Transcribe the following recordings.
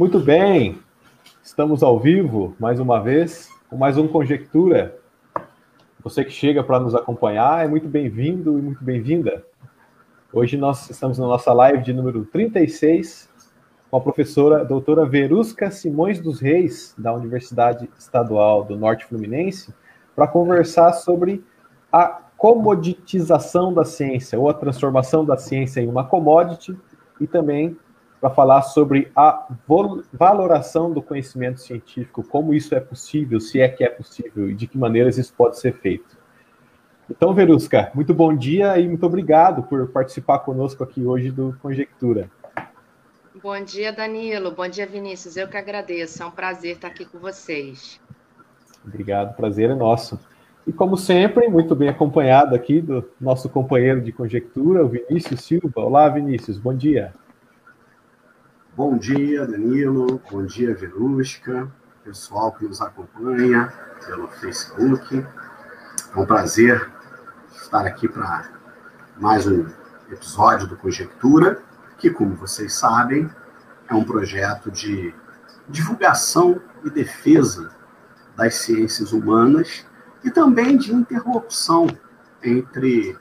Muito bem, estamos ao vivo mais uma vez, com mais um Conjectura. Você que chega para nos acompanhar é muito bem-vindo e muito bem-vinda. Hoje nós estamos na nossa live de número 36 com a professora doutora Verusca Simões dos Reis, da Universidade Estadual do Norte Fluminense, para conversar sobre a comoditização da ciência, ou a transformação da ciência em uma commodity, e também para falar sobre a valoração do conhecimento científico, como isso é possível, se é que é possível e de que maneiras isso pode ser feito. Então, Verusca, muito bom dia e muito obrigado por participar conosco aqui hoje do Conjectura. Bom dia, Danilo. Bom dia, Vinícius. Eu que agradeço. É um prazer estar aqui com vocês. Obrigado, prazer é nosso. E como sempre, muito bem acompanhado aqui do nosso companheiro de conjectura, o Vinícius Silva. Olá, Vinícius, bom dia. Bom dia, Danilo. Bom dia, Verusca. Pessoal que nos acompanha pelo Facebook. É um prazer estar aqui para mais um episódio do Conjectura, que, como vocês sabem, é um projeto de divulgação e defesa das ciências humanas e também de interlocução entre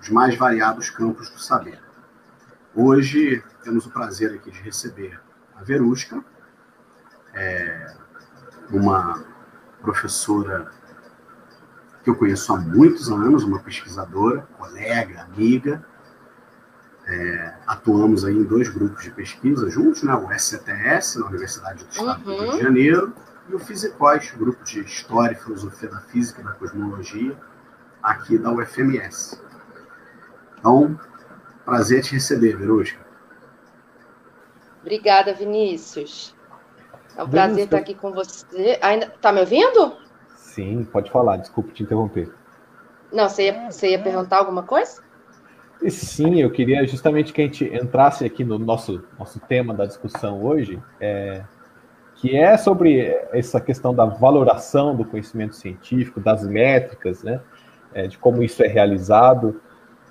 os mais variados campos do saber. Hoje temos o prazer aqui de receber a Verusca, é uma professora que eu conheço há muitos anos, uma pesquisadora, colega, amiga. É, atuamos aí em dois grupos de pesquisa juntos, né? o SCTS, na Universidade do Estado uhum. do Rio de uhum. Janeiro, e o Fisicóis, grupo de História e Filosofia da Física e da Cosmologia, aqui da UFMS. Então, prazer te receber, Verusca. Obrigada, Vinícius. É um prazer estar aqui com você. Ainda tá me ouvindo? Sim, pode falar. Desculpe te interromper. Não, você ia, você ia perguntar alguma coisa? E sim, eu queria justamente que a gente entrasse aqui no nosso, nosso tema da discussão hoje, é, que é sobre essa questão da valoração do conhecimento científico, das métricas, né, é, de como isso é realizado,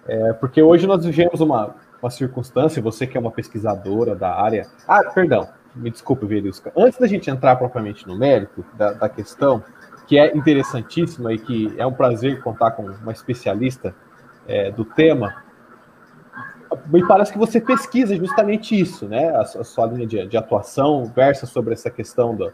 é, porque hoje nós vivemos uma, uma circunstância, você que é uma pesquisadora da área. Ah, perdão, me desculpe, Verusca. Antes da gente entrar propriamente no mérito da, da questão, que é interessantíssima e que é um prazer contar com uma especialista é, do tema, me parece que você pesquisa justamente isso, né? A, sua linha de, de, atuação versa sobre essa questão da,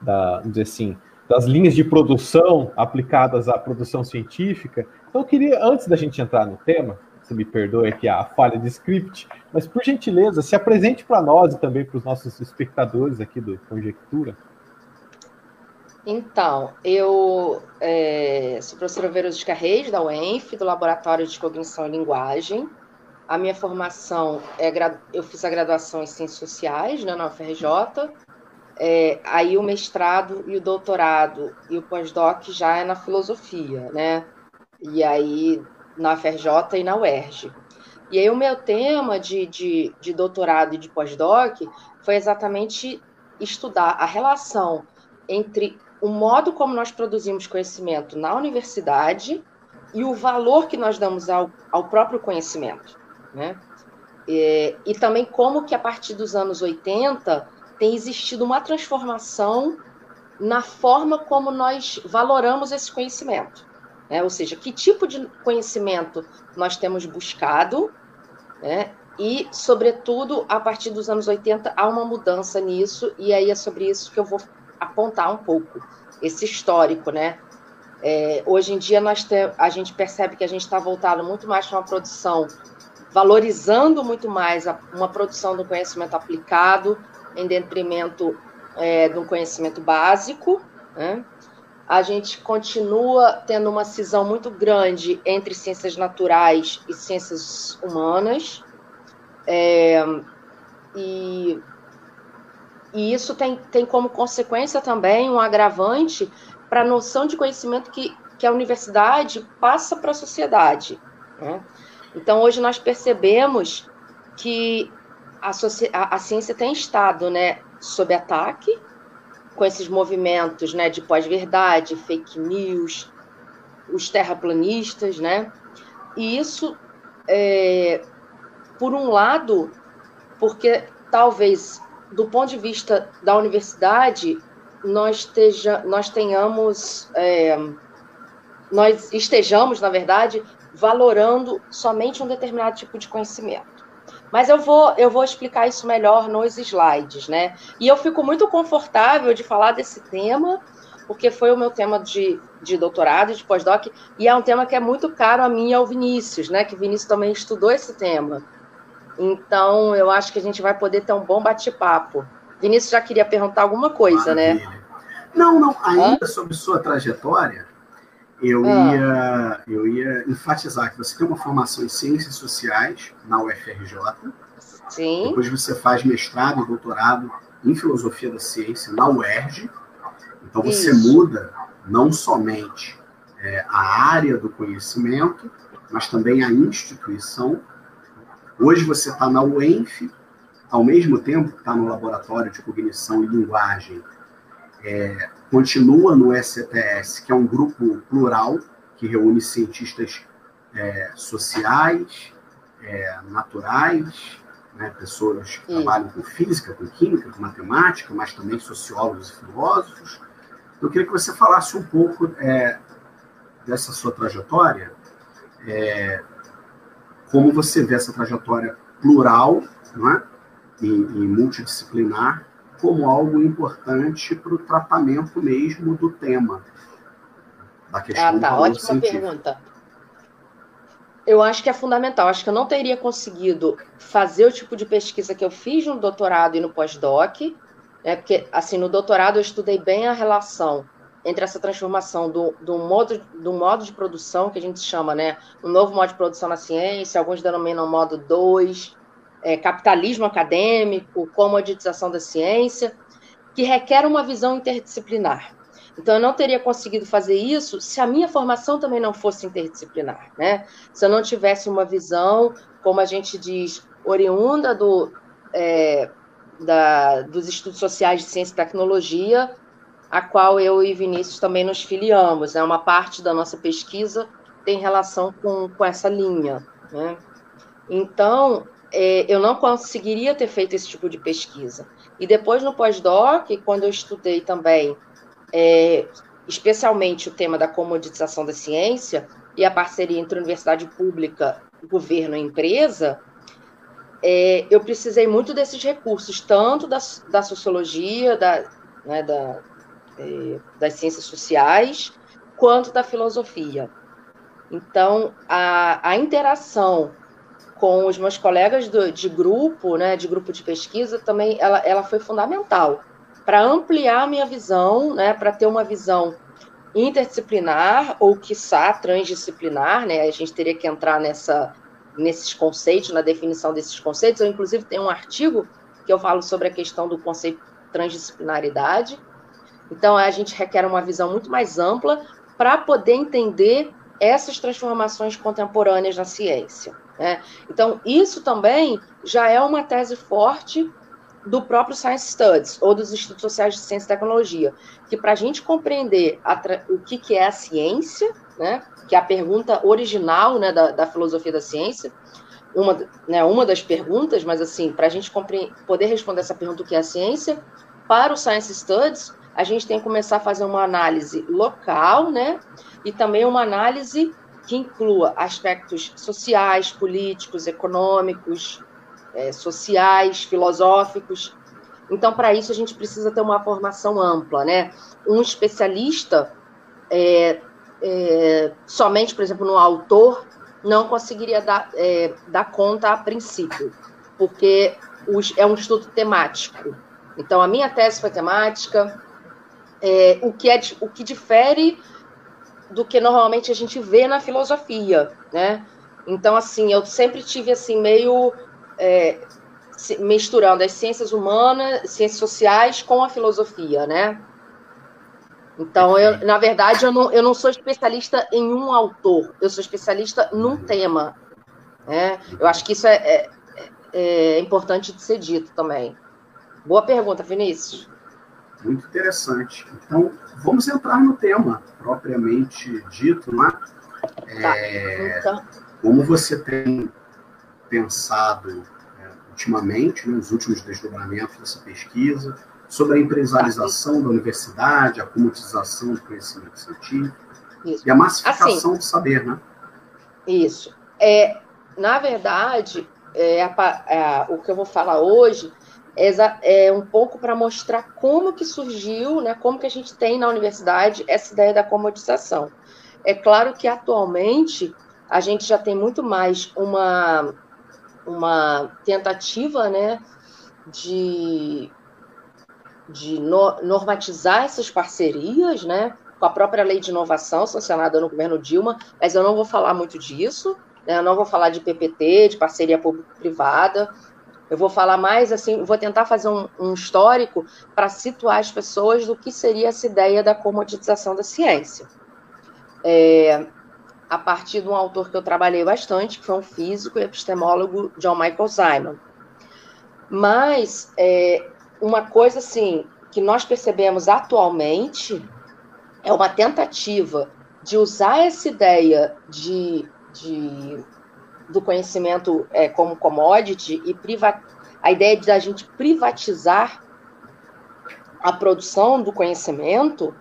da, vamos dizer assim, das linhas de produção aplicadas à produção científica. Então, eu queria, antes da gente entrar no tema, você me perdoe aqui a falha de script, mas por gentileza, se apresente para nós e também para os nossos espectadores aqui do Conjectura. Então, eu é, sou professora Verusca Reis, da UENF, do Laboratório de Cognição e Linguagem. A minha formação, é, eu fiz a graduação em Ciências Sociais né, na UFRJ, é, aí o mestrado e o doutorado e o pós-doc já é na filosofia, né? E aí na FRJ e na UERJ. E aí o meu tema de, de, de doutorado e de pós-doc foi exatamente estudar a relação entre o modo como nós produzimos conhecimento na universidade e o valor que nós damos ao, ao próprio conhecimento. Né? E, e também como que a partir dos anos 80 tem existido uma transformação na forma como nós valoramos esse conhecimento. Né? Ou seja, que tipo de conhecimento nós temos buscado, né? e, sobretudo, a partir dos anos 80, há uma mudança nisso, e aí é sobre isso que eu vou apontar um pouco, esse histórico. Né? É, hoje em dia, nós te, a gente percebe que a gente está voltado muito mais para uma produção, valorizando muito mais a, uma produção do conhecimento aplicado, em detrimento é, do conhecimento básico, né? a gente continua tendo uma cisão muito grande entre ciências naturais e ciências humanas. É, e, e isso tem, tem como consequência também um agravante para a noção de conhecimento que, que a universidade passa para a sociedade. Né? Então, hoje nós percebemos que a, a, a ciência tem estado né, sob ataque, com esses movimentos né, de pós-verdade, fake news, os terraplanistas, né? E isso, é, por um lado, porque talvez do ponto de vista da universidade, nós, esteja, nós tenhamos, é, nós estejamos, na verdade, valorando somente um determinado tipo de conhecimento. Mas eu vou, eu vou explicar isso melhor nos slides, né? E eu fico muito confortável de falar desse tema, porque foi o meu tema de, de doutorado, de pós-doc, e é um tema que é muito caro a mim e ao Vinícius, né? Que o Vinícius também estudou esse tema. Então, eu acho que a gente vai poder ter um bom bate-papo. Vinícius já queria perguntar alguma coisa, né? Maravilha. né? Não, não. Ainda Hã? sobre sua trajetória, eu, ah. ia, eu ia enfatizar que você tem uma formação em Ciências Sociais na UFRJ. Sim. Depois você faz mestrado e doutorado em Filosofia da Ciência na UERJ. Então você Isso. muda não somente é, a área do conhecimento, mas também a instituição. Hoje você está na UENF, ao mesmo tempo está no Laboratório de Cognição e Linguagem é, continua no STS, que é um grupo plural que reúne cientistas é, sociais, é, naturais, né, pessoas que Sim. trabalham com física, com química, com matemática, mas também sociólogos e filósofos. Eu queria que você falasse um pouco é, dessa sua trajetória, é, como você vê essa trajetória plural né, e, e multidisciplinar como algo importante para o tratamento mesmo do tema. Da questão ah, tá. Ótima científico. pergunta. Eu acho que é fundamental. Acho que eu não teria conseguido fazer o tipo de pesquisa que eu fiz no doutorado e no pós-doc, né? porque, assim, no doutorado eu estudei bem a relação entre essa transformação do, do, modo, do modo de produção, que a gente chama, né, o novo modo de produção na ciência, alguns denominam modo 2, é, capitalismo acadêmico, comoditização da ciência, que requer uma visão interdisciplinar. Então, eu não teria conseguido fazer isso se a minha formação também não fosse interdisciplinar, né? Se eu não tivesse uma visão, como a gente diz, oriunda do, é, da, dos estudos sociais de ciência e tecnologia, a qual eu e Vinícius também nos filiamos. Né? uma parte da nossa pesquisa tem relação com, com essa linha, né? Então, é, eu não conseguiria ter feito esse tipo de pesquisa. E depois no pós-doc, quando eu estudei também, é, especialmente o tema da comoditização da ciência e a parceria entre universidade pública, governo e empresa, é, eu precisei muito desses recursos, tanto da, da sociologia, da, né, da, é, das ciências sociais, quanto da filosofia. Então, a, a interação com os meus colegas do, de grupo, né, de grupo de pesquisa, também ela, ela foi fundamental para ampliar a minha visão, né, para ter uma visão interdisciplinar ou quiçá transdisciplinar, né? A gente teria que entrar nessa nesses conceitos, na definição desses conceitos. Eu inclusive tenho um artigo que eu falo sobre a questão do conceito transdisciplinaridade. Então a gente requer uma visão muito mais ampla para poder entender essas transformações contemporâneas na ciência. Né? Então, isso também já é uma tese forte do próprio Science Studies, ou dos Institutos Sociais de Ciência e Tecnologia, que para a gente compreender o que, que é a ciência, né, que é a pergunta original né, da, da filosofia da ciência, uma, né, uma das perguntas, mas assim, para a gente poder responder essa pergunta, o que é a ciência, para o Science Studies, a gente tem que começar a fazer uma análise local, né, e também uma análise que inclua aspectos sociais, políticos, econômicos, é, sociais, filosóficos. Então, para isso, a gente precisa ter uma formação ampla, né? Um especialista é, é, somente, por exemplo, no autor, não conseguiria dar, é, dar conta a princípio, porque os, é um estudo temático. Então, a minha tese foi temática, é, o, que é, o que difere do que normalmente a gente vê na filosofia, né? Então, assim, eu sempre tive, assim, meio é, misturando as ciências humanas, ciências sociais com a filosofia, né? Então, eu, na verdade, eu não, eu não sou especialista em um autor, eu sou especialista num tema. Né? Eu acho que isso é, é, é importante de ser dito também. Boa pergunta, Vinícius. Muito interessante. Então, vamos entrar no tema propriamente dito, né? É, tá. então. Como você tem pensado é, ultimamente, né, os últimos desdobramentos dessa pesquisa, sobre a empresarização da universidade, a comutização do conhecimento científico Isso. e a massificação assim, do saber, né? Isso. É, na verdade, é, é, o que eu vou falar hoje é, um pouco para mostrar como que surgiu, né, como que a gente tem na universidade essa ideia da comodização. É claro que atualmente a gente já tem muito mais uma, uma tentativa né, de, de no, normatizar essas parcerias, né, com a própria lei de inovação sancionada no governo Dilma, mas eu não vou falar muito disso, né, eu não vou falar de PPT, de parceria público-privada, eu vou falar mais assim, vou tentar fazer um, um histórico para situar as pessoas do que seria essa ideia da comoditização da ciência. É, a partir de um autor que eu trabalhei bastante, que foi um físico e epistemólogo, John Michael Simon. Mas é, uma coisa assim que nós percebemos atualmente é uma tentativa de usar essa ideia de, de do conhecimento é, como commodity e priva a ideia de a gente privatizar a produção do conhecimento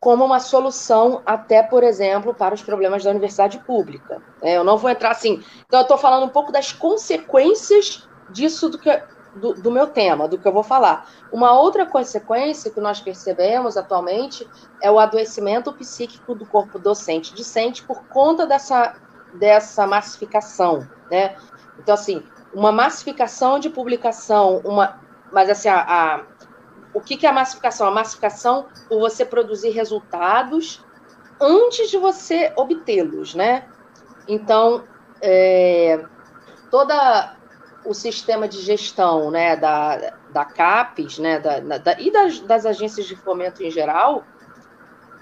como uma solução até, por exemplo, para os problemas da universidade pública. É, eu não vou entrar assim. Então, eu estou falando um pouco das consequências disso do, que, do, do, meu tema, do que eu vou falar. Uma outra consequência que nós percebemos atualmente é o adoecimento psíquico do corpo docente discente por conta dessa dessa massificação, né? Então, assim, uma massificação de publicação, uma, mas assim, a, a o que, que é a massificação? A massificação por você produzir resultados antes de você obtê-los, né? Então, é, toda o sistema de gestão né, da, da CAPES né, da, da, e das, das agências de fomento em geral,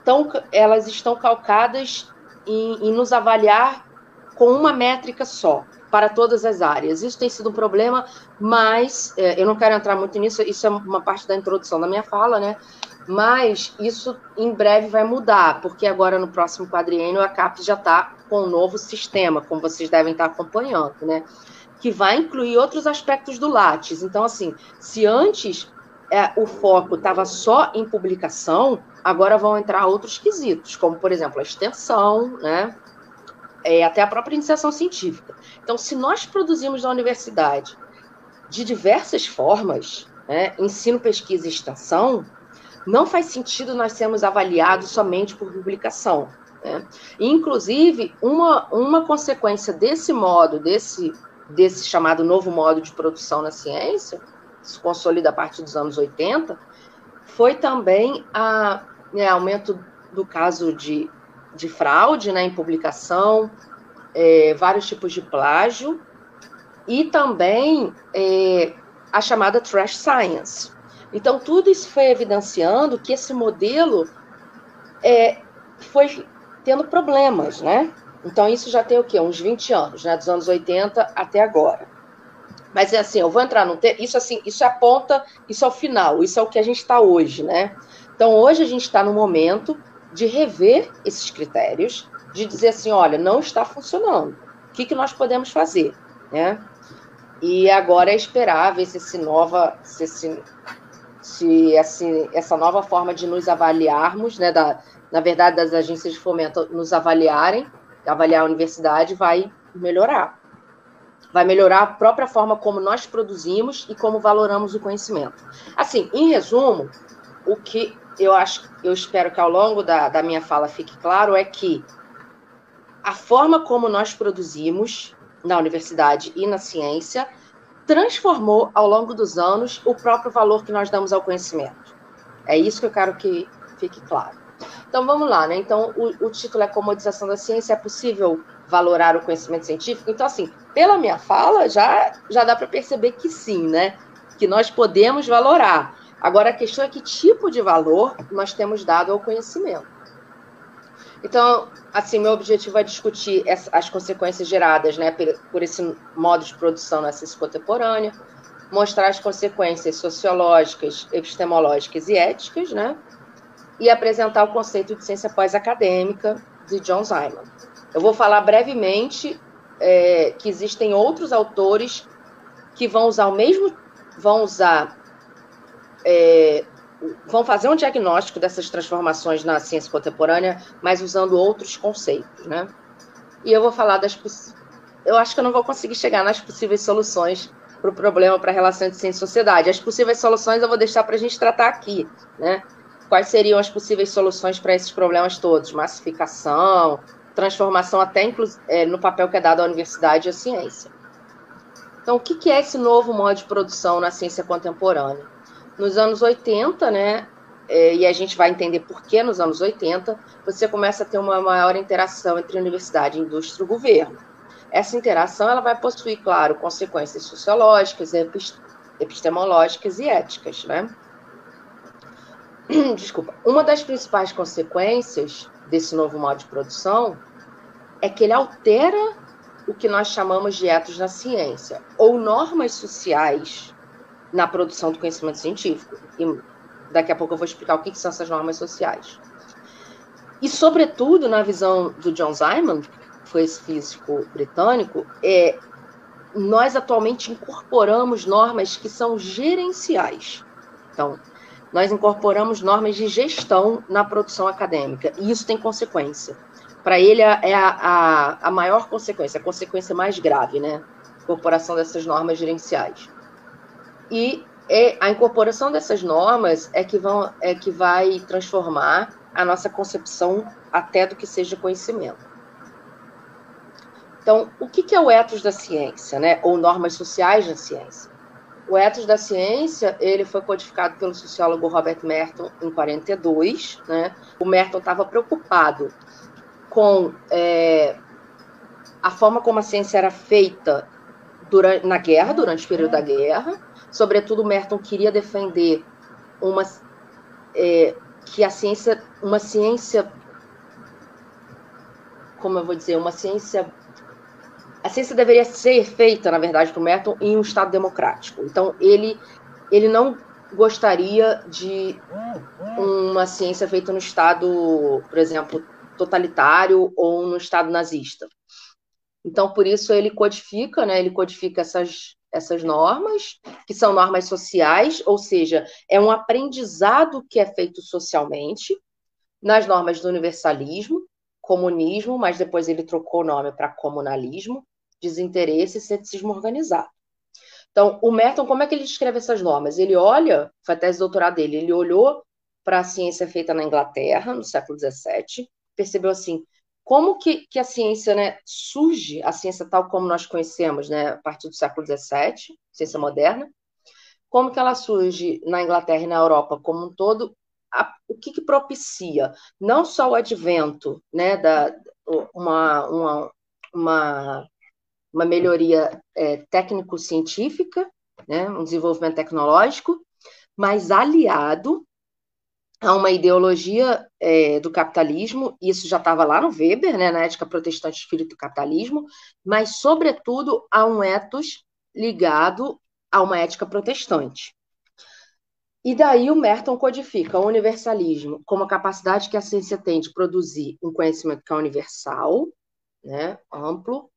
tão, elas estão calcadas em, em nos avaliar com uma métrica só para todas as áreas. Isso tem sido um problema, mas é, eu não quero entrar muito nisso, isso é uma parte da introdução da minha fala, né? Mas isso em breve vai mudar, porque agora no próximo quadriênio a CAPES já está com um novo sistema, como vocês devem estar acompanhando, né? Que vai incluir outros aspectos do Lattes. Então, assim, se antes é, o foco estava só em publicação, agora vão entrar outros quesitos, como, por exemplo, a extensão, né? É, até a própria iniciação científica. Então, se nós produzimos na universidade de diversas formas, né, ensino, pesquisa e extensão, não faz sentido nós sermos avaliados somente por publicação. Né? Inclusive, uma, uma consequência desse modo, desse, desse chamado novo modo de produção na ciência, se consolida a partir dos anos 80, foi também a né, aumento do caso de de fraude né, em publicação, é, vários tipos de plágio e também é, a chamada trash science. Então, tudo isso foi evidenciando que esse modelo é, foi tendo problemas, né? Então, isso já tem o quê? Uns 20 anos, né? Dos anos 80 até agora. Mas é assim, eu vou entrar no te... isso assim, isso é a ponta, isso é o final, isso é o que a gente está hoje, né? Então hoje a gente está no momento de rever esses critérios, de dizer assim, olha, não está funcionando. O que, que nós podemos fazer, né? E agora é esperar ver se esse nova, se, esse, se esse, essa nova forma de nos avaliarmos, né, da, na verdade, das agências de fomento nos avaliarem, avaliar a universidade, vai melhorar. Vai melhorar a própria forma como nós produzimos e como valoramos o conhecimento. Assim, em resumo, o que eu acho, eu espero que ao longo da, da minha fala fique claro é que a forma como nós produzimos na universidade e na ciência transformou ao longo dos anos o próprio valor que nós damos ao conhecimento. É isso que eu quero que fique claro. Então vamos lá, né? Então o, o título é Comodização da Ciência. É possível valorar o conhecimento científico? Então, assim, pela minha fala, já, já dá para perceber que sim, né? Que nós podemos valorar. Agora, a questão é que tipo de valor nós temos dado ao conhecimento. Então, assim, meu objetivo é discutir as consequências geradas né, por esse modo de produção na ciência contemporânea, mostrar as consequências sociológicas, epistemológicas e éticas, né? E apresentar o conceito de ciência pós-acadêmica de John Simon. Eu vou falar brevemente é, que existem outros autores que vão usar o mesmo, vão usar, é, vão fazer um diagnóstico dessas transformações na ciência contemporânea, mas usando outros conceitos, né? E eu vou falar das, eu acho que eu não vou conseguir chegar nas possíveis soluções para o problema para a relação entre ciência e sociedade. As possíveis soluções eu vou deixar para a gente tratar aqui, né? Quais seriam as possíveis soluções para esses problemas todos? Massificação, transformação até é, no papel que é dado à universidade e à ciência. Então, o que é esse novo modo de produção na ciência contemporânea? Nos anos 80, né, é, e a gente vai entender por que nos anos 80, você começa a ter uma maior interação entre universidade, indústria e governo. Essa interação ela vai possuir, claro, consequências sociológicas, epistemológicas e éticas, né? Desculpa. Uma das principais consequências desse novo modo de produção é que ele altera o que nós chamamos de etos na ciência, ou normas sociais na produção do conhecimento científico. E daqui a pouco eu vou explicar o que são essas normas sociais. E, sobretudo, na visão do John Simon, que foi esse físico britânico, é, nós atualmente incorporamos normas que são gerenciais. Então, nós incorporamos normas de gestão na produção acadêmica, e isso tem consequência. Para ele, é a, a, a maior consequência, a consequência mais grave, né? Incorporação dessas normas gerenciais. E é, a incorporação dessas normas é que, vão, é que vai transformar a nossa concepção até do que seja conhecimento. Então, o que é o ethos da ciência, né? ou normas sociais da ciência? O ethos da ciência ele foi codificado pelo sociólogo Robert Merton em 42. Né? O Merton estava preocupado com é, a forma como a ciência era feita durante, na guerra, durante o período da guerra. Sobretudo, Merton queria defender uma é, que a ciência, uma ciência, como eu vou dizer, uma ciência a ciência deveria ser feita, na verdade, para o Merton, em um Estado democrático. Então, ele, ele não gostaria de uma ciência feita no Estado, por exemplo, totalitário ou no Estado nazista. Então, por isso, ele codifica, né, ele codifica essas, essas normas, que são normas sociais, ou seja, é um aprendizado que é feito socialmente, nas normas do universalismo, comunismo, mas depois ele trocou o nome para comunalismo, desinteresse e ceticismo organizado. Então, o Merton, como é que ele descreve essas normas? Ele olha, foi a tese de doutorado dele, ele olhou para a ciência feita na Inglaterra, no século XVII, percebeu assim, como que, que a ciência né, surge, a ciência tal como nós conhecemos, né, a partir do século XVII, ciência moderna, como que ela surge na Inglaterra e na Europa como um todo, a, o que, que propicia? Não só o advento né, da uma, uma, uma uma melhoria é, técnico-científica, né, um desenvolvimento tecnológico, mas aliado a uma ideologia é, do capitalismo, isso já estava lá no Weber, né, na ética protestante espírito do capitalismo, mas, sobretudo, a um ethos ligado a uma ética protestante. E daí o Merton codifica o universalismo como a capacidade que a ciência tem de produzir um conhecimento que é universal, né, amplo,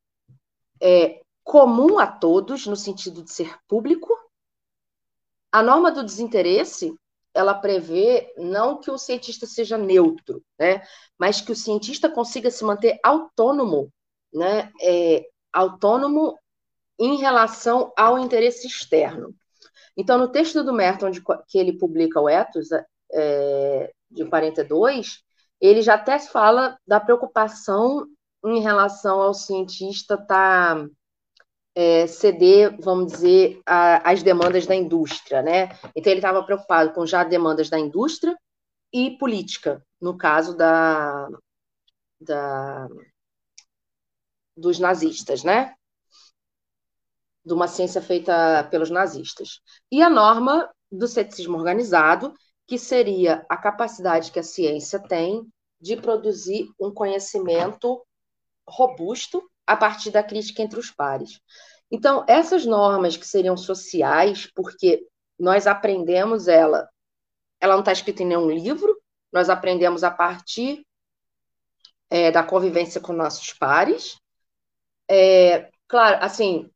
é comum a todos, no sentido de ser público. A norma do desinteresse, ela prevê não que o cientista seja neutro, né, mas que o cientista consiga se manter autônomo, né, é, autônomo em relação ao interesse externo. Então, no texto do Merton, de, que ele publica o Ethos, é, de 42, ele já até fala da preocupação em relação ao cientista tá é, ceder, vamos dizer, às demandas da indústria, né? Então ele estava preocupado com já demandas da indústria e política, no caso da, da dos nazistas, né? De uma ciência feita pelos nazistas. E a norma do ceticismo organizado, que seria a capacidade que a ciência tem de produzir um conhecimento robusto a partir da crítica entre os pares. Então, essas normas que seriam sociais, porque nós aprendemos ela, ela não está escrita em nenhum livro, nós aprendemos a partir é, da convivência com nossos pares. É, claro, assim,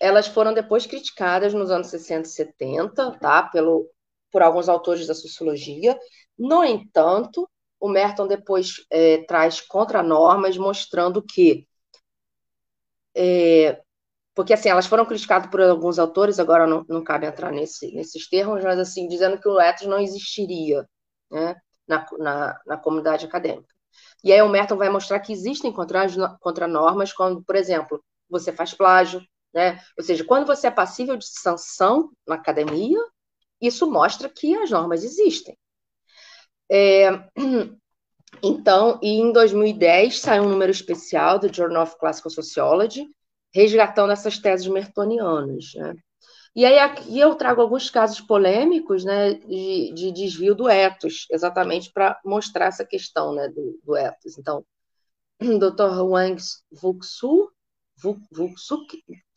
elas foram depois criticadas nos anos 60 e 70, tá? Pelo, por alguns autores da sociologia. No entanto, o Merton depois é, traz contranormas mostrando que é, porque assim elas foram criticadas por alguns autores, agora não, não cabe entrar nesse, nesses termos, mas assim dizendo que o ethos não existiria né, na, na, na, comunidade acadêmica. E aí o Merton vai mostrar que existem contranormas quando, por exemplo, você faz plágio, né? Ou seja, quando você é passível de sanção na academia, isso mostra que as normas existem. É, então, e em 2010 saiu um número especial do Journal of Classical Sociology, resgatando essas teses mertonianas. Né? E aí aqui eu trago alguns casos polêmicos né, de, de desvio do ethos, exatamente para mostrar essa questão né, do, do ethos. Então, o Dr. Wang Vuxu, Vuxu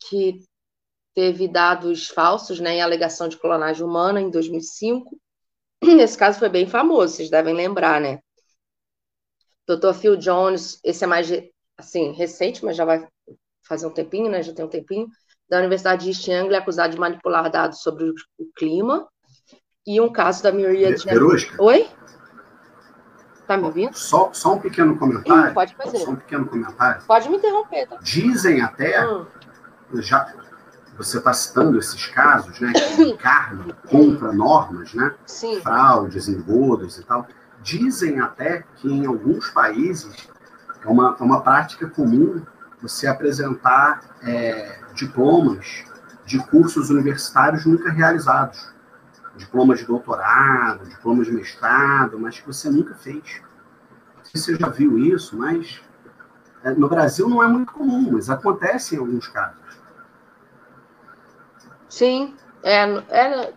que teve dados falsos né, em alegação de clonagem humana em 2005. Esse caso foi bem famoso, vocês devem lembrar, né? Dr. Phil Jones, esse é mais assim recente, mas já vai fazer um tempinho, né? Já tem um tempinho, da Universidade de East Anglia, acusado de manipular dados sobre o clima. E um caso da Myriad... Verusca? Oi? Tá me ouvindo? Só, só um pequeno comentário. Hum, pode fazer. Só um pequeno comentário. Pode me interromper, tá? Dizem até, hum. já você está citando esses casos, né, que encarnam contra normas, né, Sim. fraudes, engodos e tal. Dizem até que em alguns países é uma, é uma prática comum você apresentar é, diplomas de cursos universitários nunca realizados. Diplomas de doutorado, diplomas de mestrado, mas que você nunca fez. Não sei se você já viu isso, mas é, no Brasil não é muito comum, mas acontece em alguns casos. Sim, é, é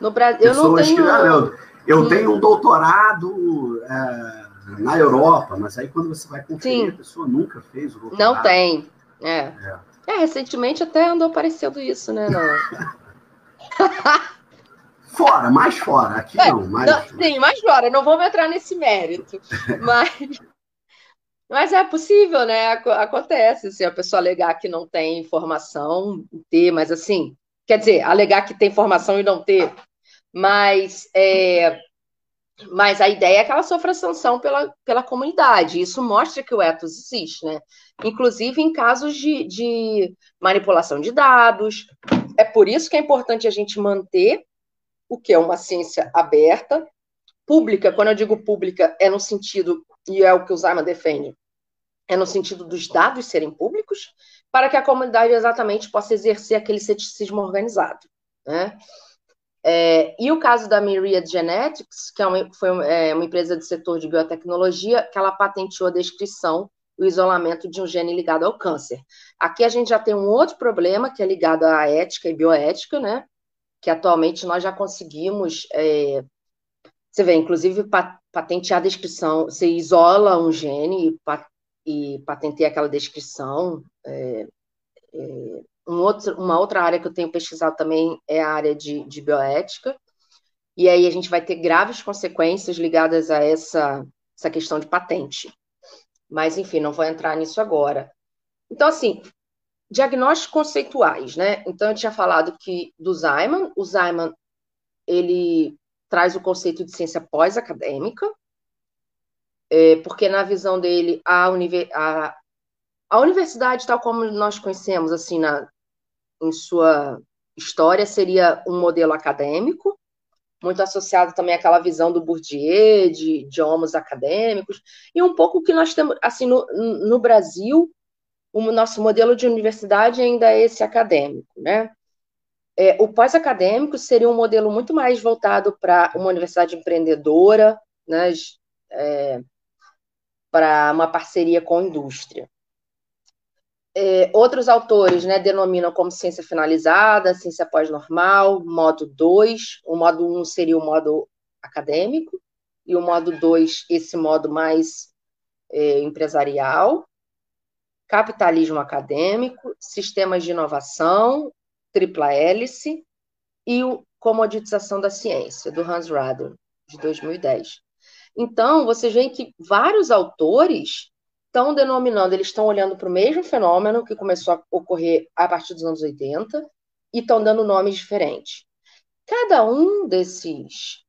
no Brasil. Eu não tenho... que, ah, eu, tenho um doutorado. É, na Europa, mas aí quando você vai conferir, Sim. a pessoa nunca fez o doutorado. Não tem. É. é. é recentemente até andou aparecendo isso, né? fora, mais fora. Aqui é, não, mais. Não, sim, mais fora. Não vamos entrar nesse mérito. mas. Mas é possível, né? Acontece, se assim, a pessoa alegar que não tem informação, ter, mas assim, quer dizer, alegar que tem informação e não ter. Mas é, mas a ideia é que ela sofra sanção pela, pela comunidade. Isso mostra que o ethos existe, né? Inclusive em casos de, de manipulação de dados. É por isso que é importante a gente manter o que é uma ciência aberta, pública. Quando eu digo pública, é no sentido, e é o que o Zayman defende, é no sentido dos dados serem públicos, para que a comunidade exatamente possa exercer aquele ceticismo organizado. Né? É, e o caso da Myriad Genetics, que é uma, foi é, uma empresa do setor de biotecnologia, que ela patenteou a descrição o isolamento de um gene ligado ao câncer. Aqui a gente já tem um outro problema que é ligado à ética e bioética, né? Que atualmente nós já conseguimos. É, você vê, inclusive, patentear a descrição. Você isola um gene e, e patenteia aquela descrição. É, é, um outro, uma outra área que eu tenho pesquisado também é a área de, de bioética, e aí a gente vai ter graves consequências ligadas a essa, essa questão de patente. Mas, enfim, não vou entrar nisso agora. Então, assim, diagnósticos conceituais, né? Então, eu tinha falado que do Zayman, o Zayman, ele traz o conceito de ciência pós-acadêmica, é, porque na visão dele, a, a, a universidade, tal como nós conhecemos, assim, na, em sua história seria um modelo acadêmico, muito associado também àquela visão do Bourdieu, de, homos acadêmicos, e um pouco que nós temos, assim, no, no Brasil, o nosso modelo de universidade ainda é esse acadêmico, né? É, o pós-acadêmico seria um modelo muito mais voltado para uma universidade empreendedora, né, é, para uma parceria com a indústria. É, outros autores né, denominam como ciência finalizada, ciência pós-normal, modo 2. O modo 1 um seria o modo acadêmico, e o modo 2, esse modo mais é, empresarial. Capitalismo acadêmico, sistemas de inovação, tripla hélice e o comoditização da ciência, do Hans Rader, de 2010. Então, vocês veem que vários autores estão denominando, eles estão olhando para o mesmo fenômeno que começou a ocorrer a partir dos anos 80 e estão dando nomes diferentes. Cada um desses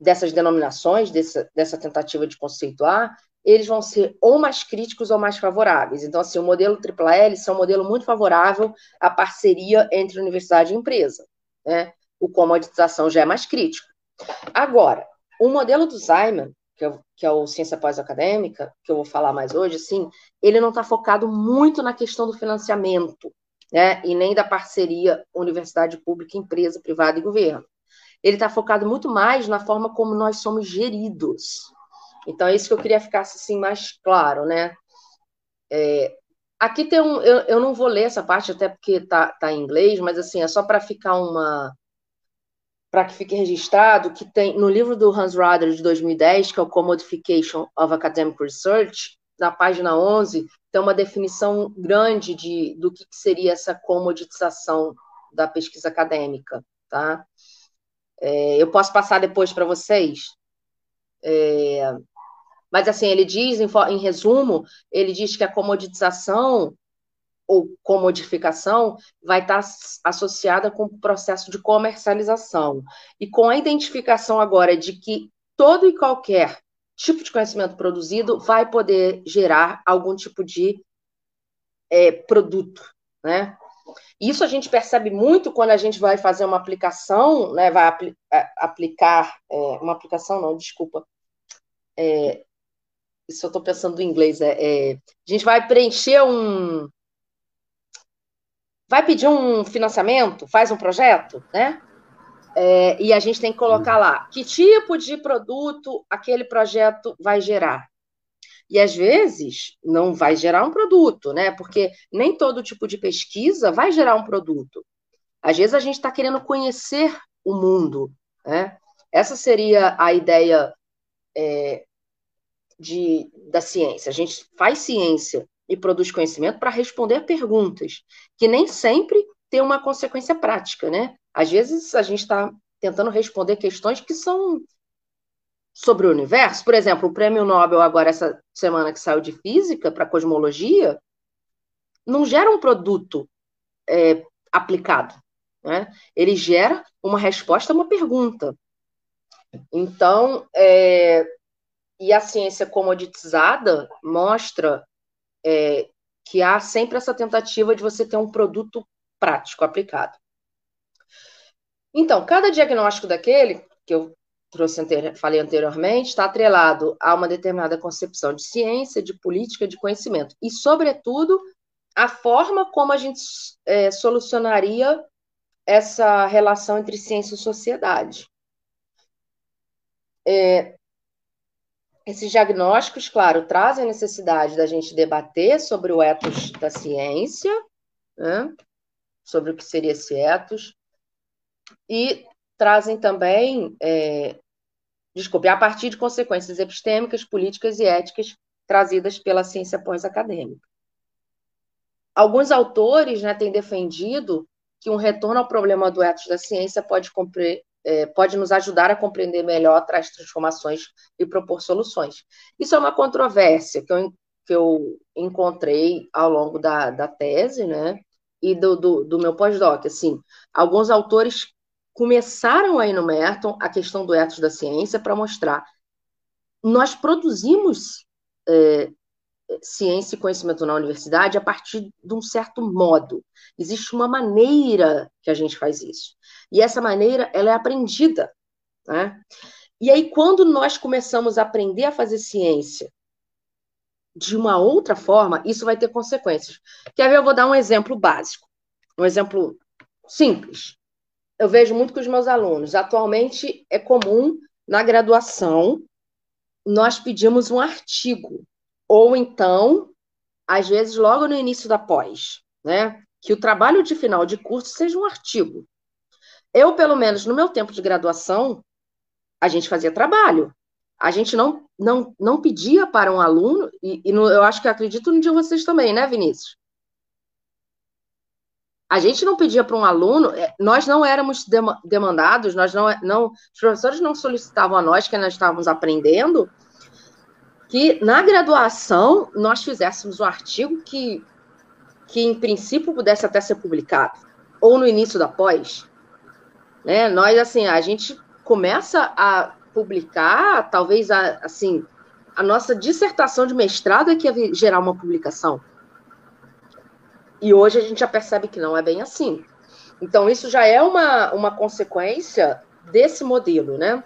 dessas denominações, dessa, dessa tentativa de conceituar, eles vão ser ou mais críticos ou mais favoráveis. Então, assim, o modelo AAA é um modelo muito favorável à parceria entre universidade e empresa. Né? O comoditização já é mais crítico. Agora, o modelo do Simon, que é, que é o Ciência Pós-Acadêmica, que eu vou falar mais hoje, assim, ele não está focado muito na questão do financiamento, né? e nem da parceria universidade pública, empresa, privada e governo. Ele está focado muito mais na forma como nós somos geridos, então, é isso que eu queria ficar assim mais claro, né? É, aqui tem um. Eu, eu não vou ler essa parte, até porque tá, tá em inglês, mas assim, é só para ficar uma. Para que fique registrado que tem no livro do Hans Rader de 2010, que é o Commodification of Academic Research, na página 11, tem uma definição grande de, do que seria essa comoditização da pesquisa acadêmica, tá? É, eu posso passar depois para vocês. É, mas, assim, ele diz, em, em resumo, ele diz que a comoditização ou comodificação vai estar associada com o processo de comercialização. E com a identificação agora de que todo e qualquer tipo de conhecimento produzido vai poder gerar algum tipo de é, produto, né? Isso a gente percebe muito quando a gente vai fazer uma aplicação, né? Vai apl é, aplicar é, uma aplicação, não, desculpa, é, isso eu estou pensando em inglês, é, é, a gente vai preencher um. Vai pedir um financiamento, faz um projeto, né? É, e a gente tem que colocar lá que tipo de produto aquele projeto vai gerar. E às vezes não vai gerar um produto, né? Porque nem todo tipo de pesquisa vai gerar um produto. Às vezes a gente está querendo conhecer o mundo, né? Essa seria a ideia é, de, da ciência. A gente faz ciência e produz conhecimento para responder perguntas, que nem sempre tem uma consequência prática, né? Às vezes a gente está tentando responder questões que são sobre o universo. Por exemplo, o prêmio Nobel, agora, essa semana que saiu de física para cosmologia, não gera um produto é, aplicado. Né? Ele gera uma resposta a uma pergunta. Então, é, e a ciência comoditizada mostra é, que há sempre essa tentativa de você ter um produto prático aplicado. Então, cada diagnóstico daquele, que eu trouxe, falei anteriormente, está atrelado a uma determinada concepção de ciência, de política, de conhecimento. E, sobretudo, a forma como a gente é, solucionaria essa relação entre ciência e sociedade. É, esses diagnósticos, claro, trazem a necessidade da gente debater sobre o ethos da ciência, né? sobre o que seria esse ethos, e trazem também, é, desculpe, a partir de consequências epistêmicas, políticas e éticas trazidas pela ciência pós-acadêmica. Alguns autores né, têm defendido que um retorno ao problema do ethos da ciência pode cumprir, é, pode nos ajudar a compreender melhor as transformações e propor soluções. Isso é uma controvérsia que eu, que eu encontrei ao longo da, da tese, né? E do, do, do meu pós-doc. Assim, alguns autores começaram aí no Merton a questão do ethos da ciência para mostrar nós produzimos é, ciência e conhecimento na universidade a partir de um certo modo. Existe uma maneira que a gente faz isso. E essa maneira, ela é aprendida. Né? E aí, quando nós começamos a aprender a fazer ciência de uma outra forma, isso vai ter consequências. Quer ver? Eu vou dar um exemplo básico. Um exemplo simples. Eu vejo muito com os meus alunos. Atualmente, é comum, na graduação, nós pedimos um artigo ou então, às vezes, logo no início da pós, né? Que o trabalho de final de curso seja um artigo. Eu, pelo menos, no meu tempo de graduação, a gente fazia trabalho. A gente não, não, não pedia para um aluno, e, e no, eu acho que acredito no de vocês também, né, Vinícius? A gente não pedia para um aluno, é, nós não éramos demandados, nós não, não, os professores não solicitavam a nós que nós estávamos aprendendo que na graduação nós fizéssemos um artigo que, que em princípio pudesse até ser publicado, ou no início da pós. Né? Nós, assim, a gente começa a publicar, talvez, a, assim, a nossa dissertação de mestrado é que ia gerar uma publicação. E hoje a gente já percebe que não é bem assim. Então, isso já é uma, uma consequência desse modelo, né?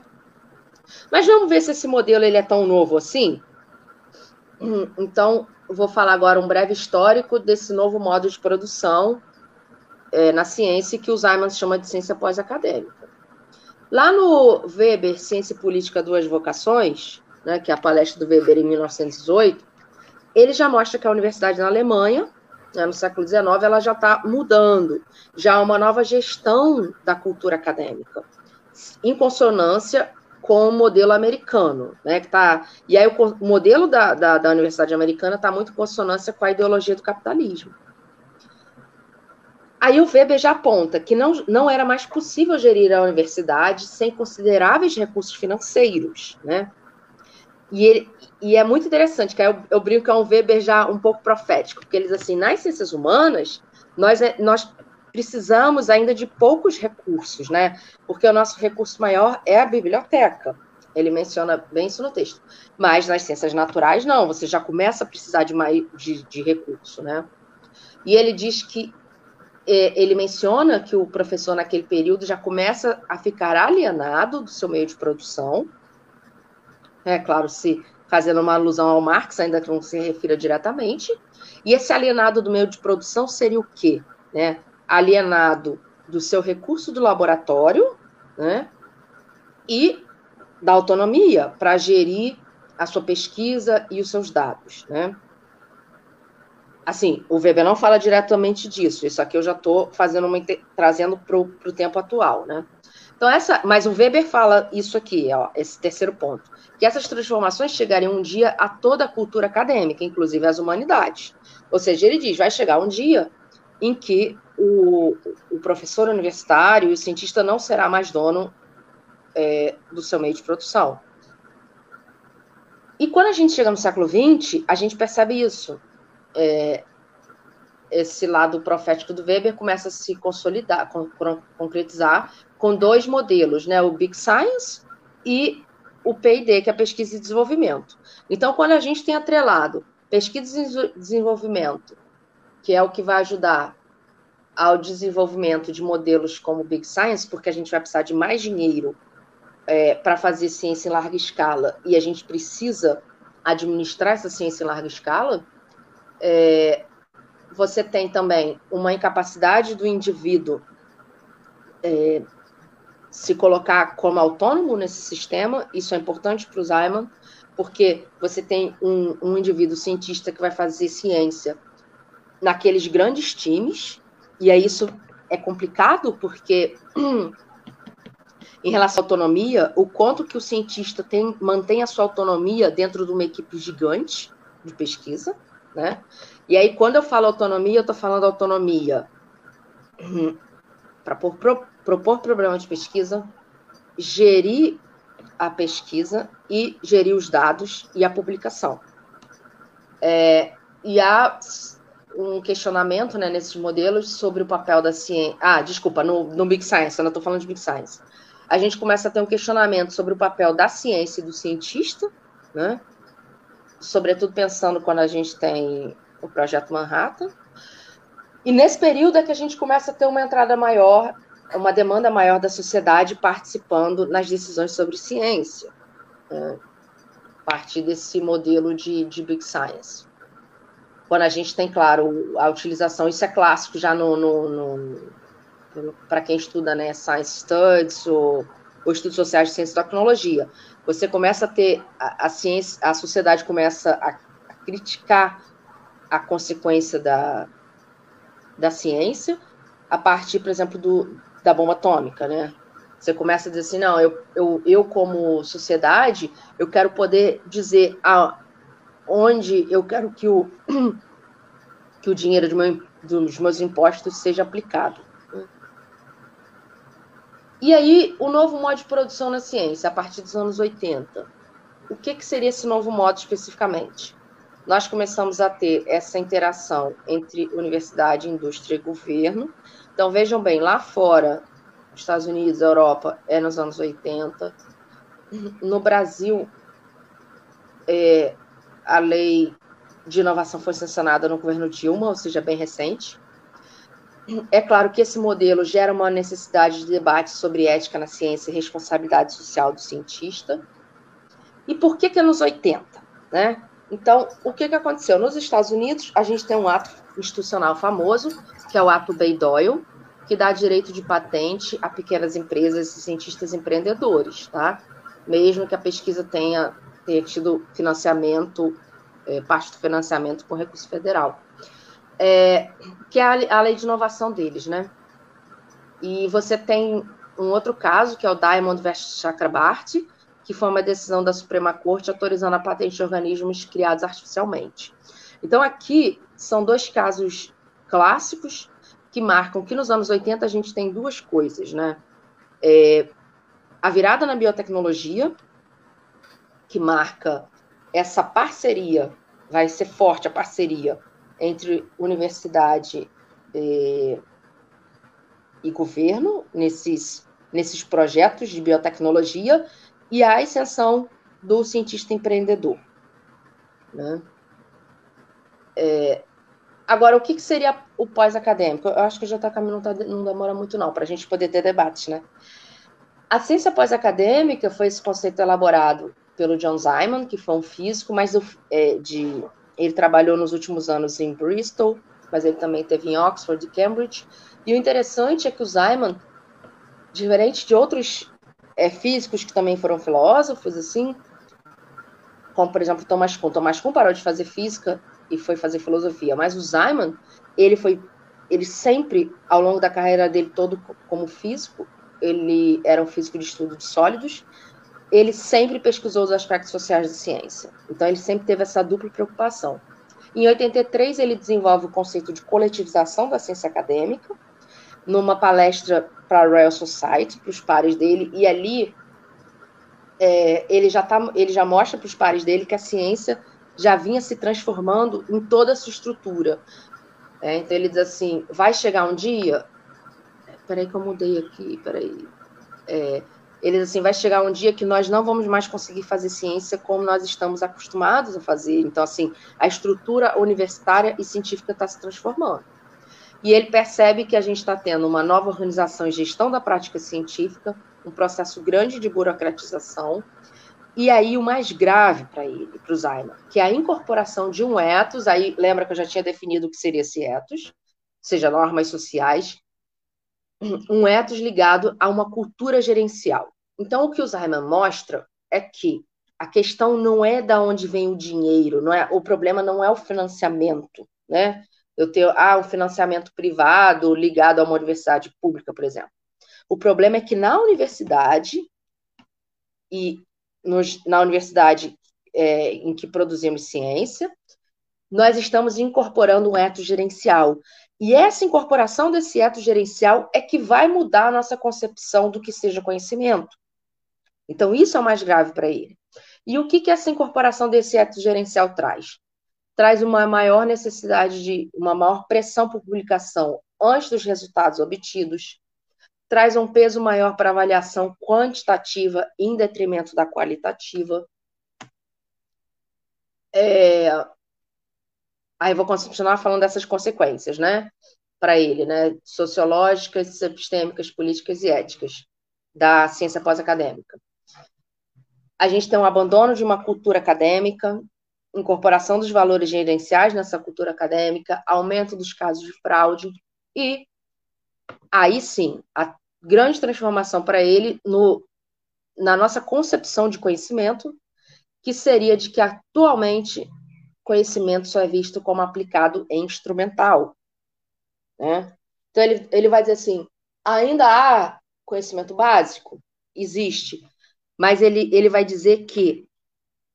Mas vamos ver se esse modelo ele é tão novo assim. Então, vou falar agora um breve histórico desse novo modo de produção é, na ciência que o Simons chama de ciência pós-acadêmica. Lá no Weber, Ciência e Política Duas Vocações, né, que é a palestra do Weber em 1918, ele já mostra que a universidade na Alemanha, né, no século XIX, ela já está mudando, já há uma nova gestão da cultura acadêmica, em consonância com o modelo americano, né? Que tá, e aí o, o modelo da, da, da Universidade Americana está muito em consonância com a ideologia do capitalismo. Aí o Weber já aponta que não, não era mais possível gerir a universidade sem consideráveis recursos financeiros, né? E, ele, e é muito interessante, que eu, eu brinco que é um Weber já um pouco profético, porque eles assim, nas ciências humanas, nós, é, nós precisamos ainda de poucos recursos, né? Porque o nosso recurso maior é a biblioteca. Ele menciona bem isso no texto. Mas nas ciências naturais, não, você já começa a precisar de, mais, de, de recurso, né? E ele diz que é, ele menciona que o professor naquele período já começa a ficar alienado do seu meio de produção. É claro, se fazendo uma alusão ao Marx, ainda que não se refira diretamente. E esse alienado do meio de produção seria o quê? Né? Alienado do seu recurso do laboratório, né? E da autonomia para gerir a sua pesquisa e os seus dados, né? Assim, o Weber não fala diretamente disso. Isso aqui eu já estou fazendo uma trazendo para o tempo atual, né? Então essa, mas o Weber fala isso aqui, ó, esse terceiro ponto, que essas transformações chegariam um dia a toda a cultura acadêmica, inclusive as humanidades. Ou seja, ele diz, vai chegar um dia em que o, o professor universitário e o cientista não será mais dono é, do seu meio de produção. E quando a gente chega no século XX, a gente percebe isso. É, esse lado profético do Weber começa a se consolidar, con concretizar com dois modelos, né? O Big Science e o P&D, que é pesquisa e desenvolvimento. Então, quando a gente tem atrelado pesquisa e desenvolvimento que é o que vai ajudar ao desenvolvimento de modelos como Big Science, porque a gente vai precisar de mais dinheiro é, para fazer ciência em larga escala e a gente precisa administrar essa ciência em larga escala, é, você tem também uma incapacidade do indivíduo é, se colocar como autônomo nesse sistema, isso é importante para o Zeiman, porque você tem um, um indivíduo cientista que vai fazer ciência naqueles grandes times, e aí isso é complicado porque em relação à autonomia, o quanto que o cientista tem, mantém a sua autonomia dentro de uma equipe gigante de pesquisa, né? E aí, quando eu falo autonomia, eu estou falando autonomia para pro, propor problemas de pesquisa, gerir a pesquisa e gerir os dados e a publicação. É, e a um questionamento né, nesses modelos sobre o papel da ciência. Ah, desculpa, no, no Big Science, eu não estou falando de Big Science. A gente começa a ter um questionamento sobre o papel da ciência e do cientista, né? sobretudo pensando quando a gente tem o projeto Manhattan. E nesse período é que a gente começa a ter uma entrada maior, uma demanda maior da sociedade participando nas decisões sobre ciência, né? a partir desse modelo de, de Big Science quando a gente tem, claro, a utilização, isso é clássico já no, no, no para quem estuda né, Science Studies ou, ou estudos sociais de ciência e tecnologia. Você começa a ter, a, a ciência, a sociedade começa a, a criticar a consequência da, da ciência a partir, por exemplo, do, da bomba atômica, né? Você começa a dizer assim, não, eu, eu, eu como sociedade, eu quero poder dizer a, onde eu quero que o, que o dinheiro do meu, dos meus impostos seja aplicado. E aí, o novo modo de produção na ciência, a partir dos anos 80. o que, que seria esse novo modo especificamente? Nós começamos a ter essa interação entre universidade, indústria e governo. Então, vejam bem, lá fora, Estados Unidos, Europa, é nos anos 80. No Brasil, é, a lei de inovação foi sancionada no governo Dilma, ou seja, bem recente. É claro que esse modelo gera uma necessidade de debate sobre ética na ciência e responsabilidade social do cientista. E por que que é nos 80, né? Então, o que que aconteceu? Nos Estados Unidos, a gente tem um ato institucional famoso, que é o ato Bay-Doyle, que dá direito de patente a pequenas empresas e cientistas empreendedores, tá? Mesmo que a pesquisa tenha, tenha tido financiamento, é, parte do financiamento com recurso federal é, que é a, a lei de inovação deles, né? E você tem um outro caso, que é o Diamond vs. Chakrabarty, que foi uma decisão da Suprema Corte autorizando a patente de organismos criados artificialmente. Então, aqui são dois casos clássicos que marcam que nos anos 80 a gente tem duas coisas, né? É, a virada na biotecnologia, que marca essa parceria, vai ser forte a parceria entre universidade e, eh, e governo nesses, nesses projetos de biotecnologia e a ascensão do cientista empreendedor. Né? É, agora, o que, que seria o pós-acadêmico? Eu acho que já está caminho, não, tá, não demora muito não, para a gente poder ter debates, né? A ciência pós-acadêmica foi esse conceito elaborado pelo John Simon, que foi um físico, mas é, de ele trabalhou nos últimos anos em Bristol, mas ele também teve em Oxford e Cambridge. E o interessante é que o Simon, diferente de outros é, físicos que também foram filósofos, assim, como por exemplo Thomas Kuhn. Thomas Kuhn parou de fazer física e foi fazer filosofia, mas o Simon, ele foi, ele sempre, ao longo da carreira dele todo como físico, ele era um físico de estudo de sólidos, ele sempre pesquisou os aspectos sociais da ciência. Então, ele sempre teve essa dupla preocupação. Em 83, ele desenvolve o conceito de coletivização da ciência acadêmica, numa palestra para a Royal Society, para os pares dele, e ali é, ele, já tá, ele já mostra para os pares dele que a ciência já vinha se transformando em toda a sua estrutura. É, então, ele diz assim: vai chegar um dia. Peraí, que eu mudei aqui, peraí. É, eles assim, vai chegar um dia que nós não vamos mais conseguir fazer ciência como nós estamos acostumados a fazer. Então, assim, a estrutura universitária e científica está se transformando. E ele percebe que a gente está tendo uma nova organização e gestão da prática científica, um processo grande de burocratização, e aí o mais grave para ele, para o Zayman, que é a incorporação de um ethos, aí lembra que eu já tinha definido o que seria esse ethos, ou seja, normas sociais, um ethos ligado a uma cultura gerencial. Então, o que o Zayman mostra é que a questão não é da onde vem o dinheiro, não é, o problema não é o financiamento, né? Eu tenho ah, um financiamento privado ligado a uma universidade pública, por exemplo. O problema é que na universidade e nos, na universidade é, em que produzimos ciência, nós estamos incorporando um eto gerencial. E essa incorporação desse eto gerencial é que vai mudar a nossa concepção do que seja conhecimento. Então, isso é o mais grave para ele. E o que, que essa incorporação desse eto gerencial traz? Traz uma maior necessidade de uma maior pressão por publicação antes dos resultados obtidos, traz um peso maior para avaliação quantitativa em detrimento da qualitativa. É... Aí vou continuar falando dessas consequências, né? Para ele, né? Sociológicas, epistêmicas, políticas e éticas da ciência pós-acadêmica a gente tem um abandono de uma cultura acadêmica, incorporação dos valores gerenciais nessa cultura acadêmica, aumento dos casos de fraude e aí sim, a grande transformação para ele no, na nossa concepção de conhecimento, que seria de que atualmente conhecimento só é visto como aplicado em instrumental. Né? Então ele, ele vai dizer assim, ainda há conhecimento básico? Existe mas ele, ele vai dizer que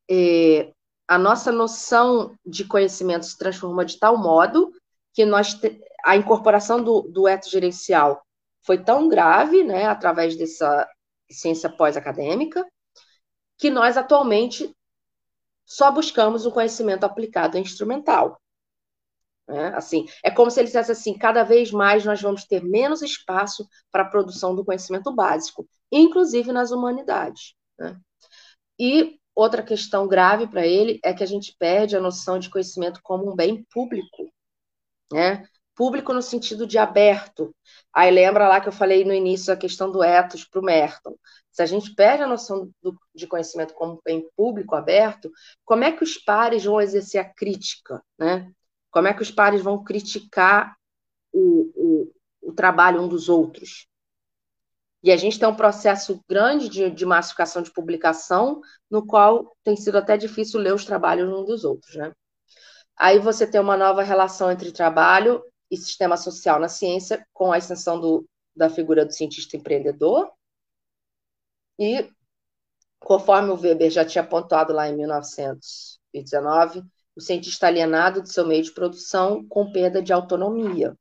é, a nossa noção de conhecimento se transforma de tal modo que nós te, a incorporação do, do eto gerencial foi tão grave, né, através dessa ciência pós-acadêmica, que nós atualmente só buscamos o conhecimento aplicado e instrumental. É, assim, é como se ele dissesse assim: cada vez mais nós vamos ter menos espaço para a produção do conhecimento básico, inclusive nas humanidades. Né? E outra questão grave para ele é que a gente perde a noção de conhecimento como um bem público. Né? Público no sentido de aberto. Aí lembra lá que eu falei no início a questão do ethos para o Merton. Se a gente perde a noção do, de conhecimento como bem público, aberto, como é que os pares vão exercer a crítica, né? Como é que os pares vão criticar o, o, o trabalho um dos outros? E a gente tem um processo grande de, de, massificação de publicação, no qual tem sido até difícil ler os trabalhos um dos outros, né? Aí você tem uma nova relação entre trabalho e sistema social na ciência, com a extensão do, da figura do cientista empreendedor. E, conforme o Weber já tinha pontuado lá em 1919, o cientista alienado de seu meio de produção com perda de autonomia.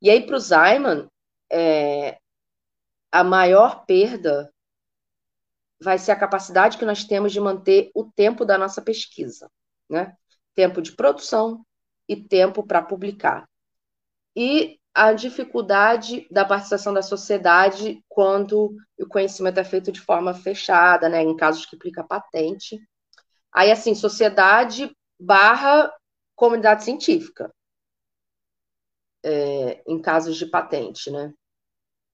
E aí, para o Zeiman, é, a maior perda vai ser a capacidade que nós temos de manter o tempo da nossa pesquisa, né? Tempo de produção e tempo para publicar. E a dificuldade da participação da sociedade quando o conhecimento é feito de forma fechada, né? Em casos que implica patente. Aí, assim, sociedade barra comunidade científica, é, em casos de patente, né?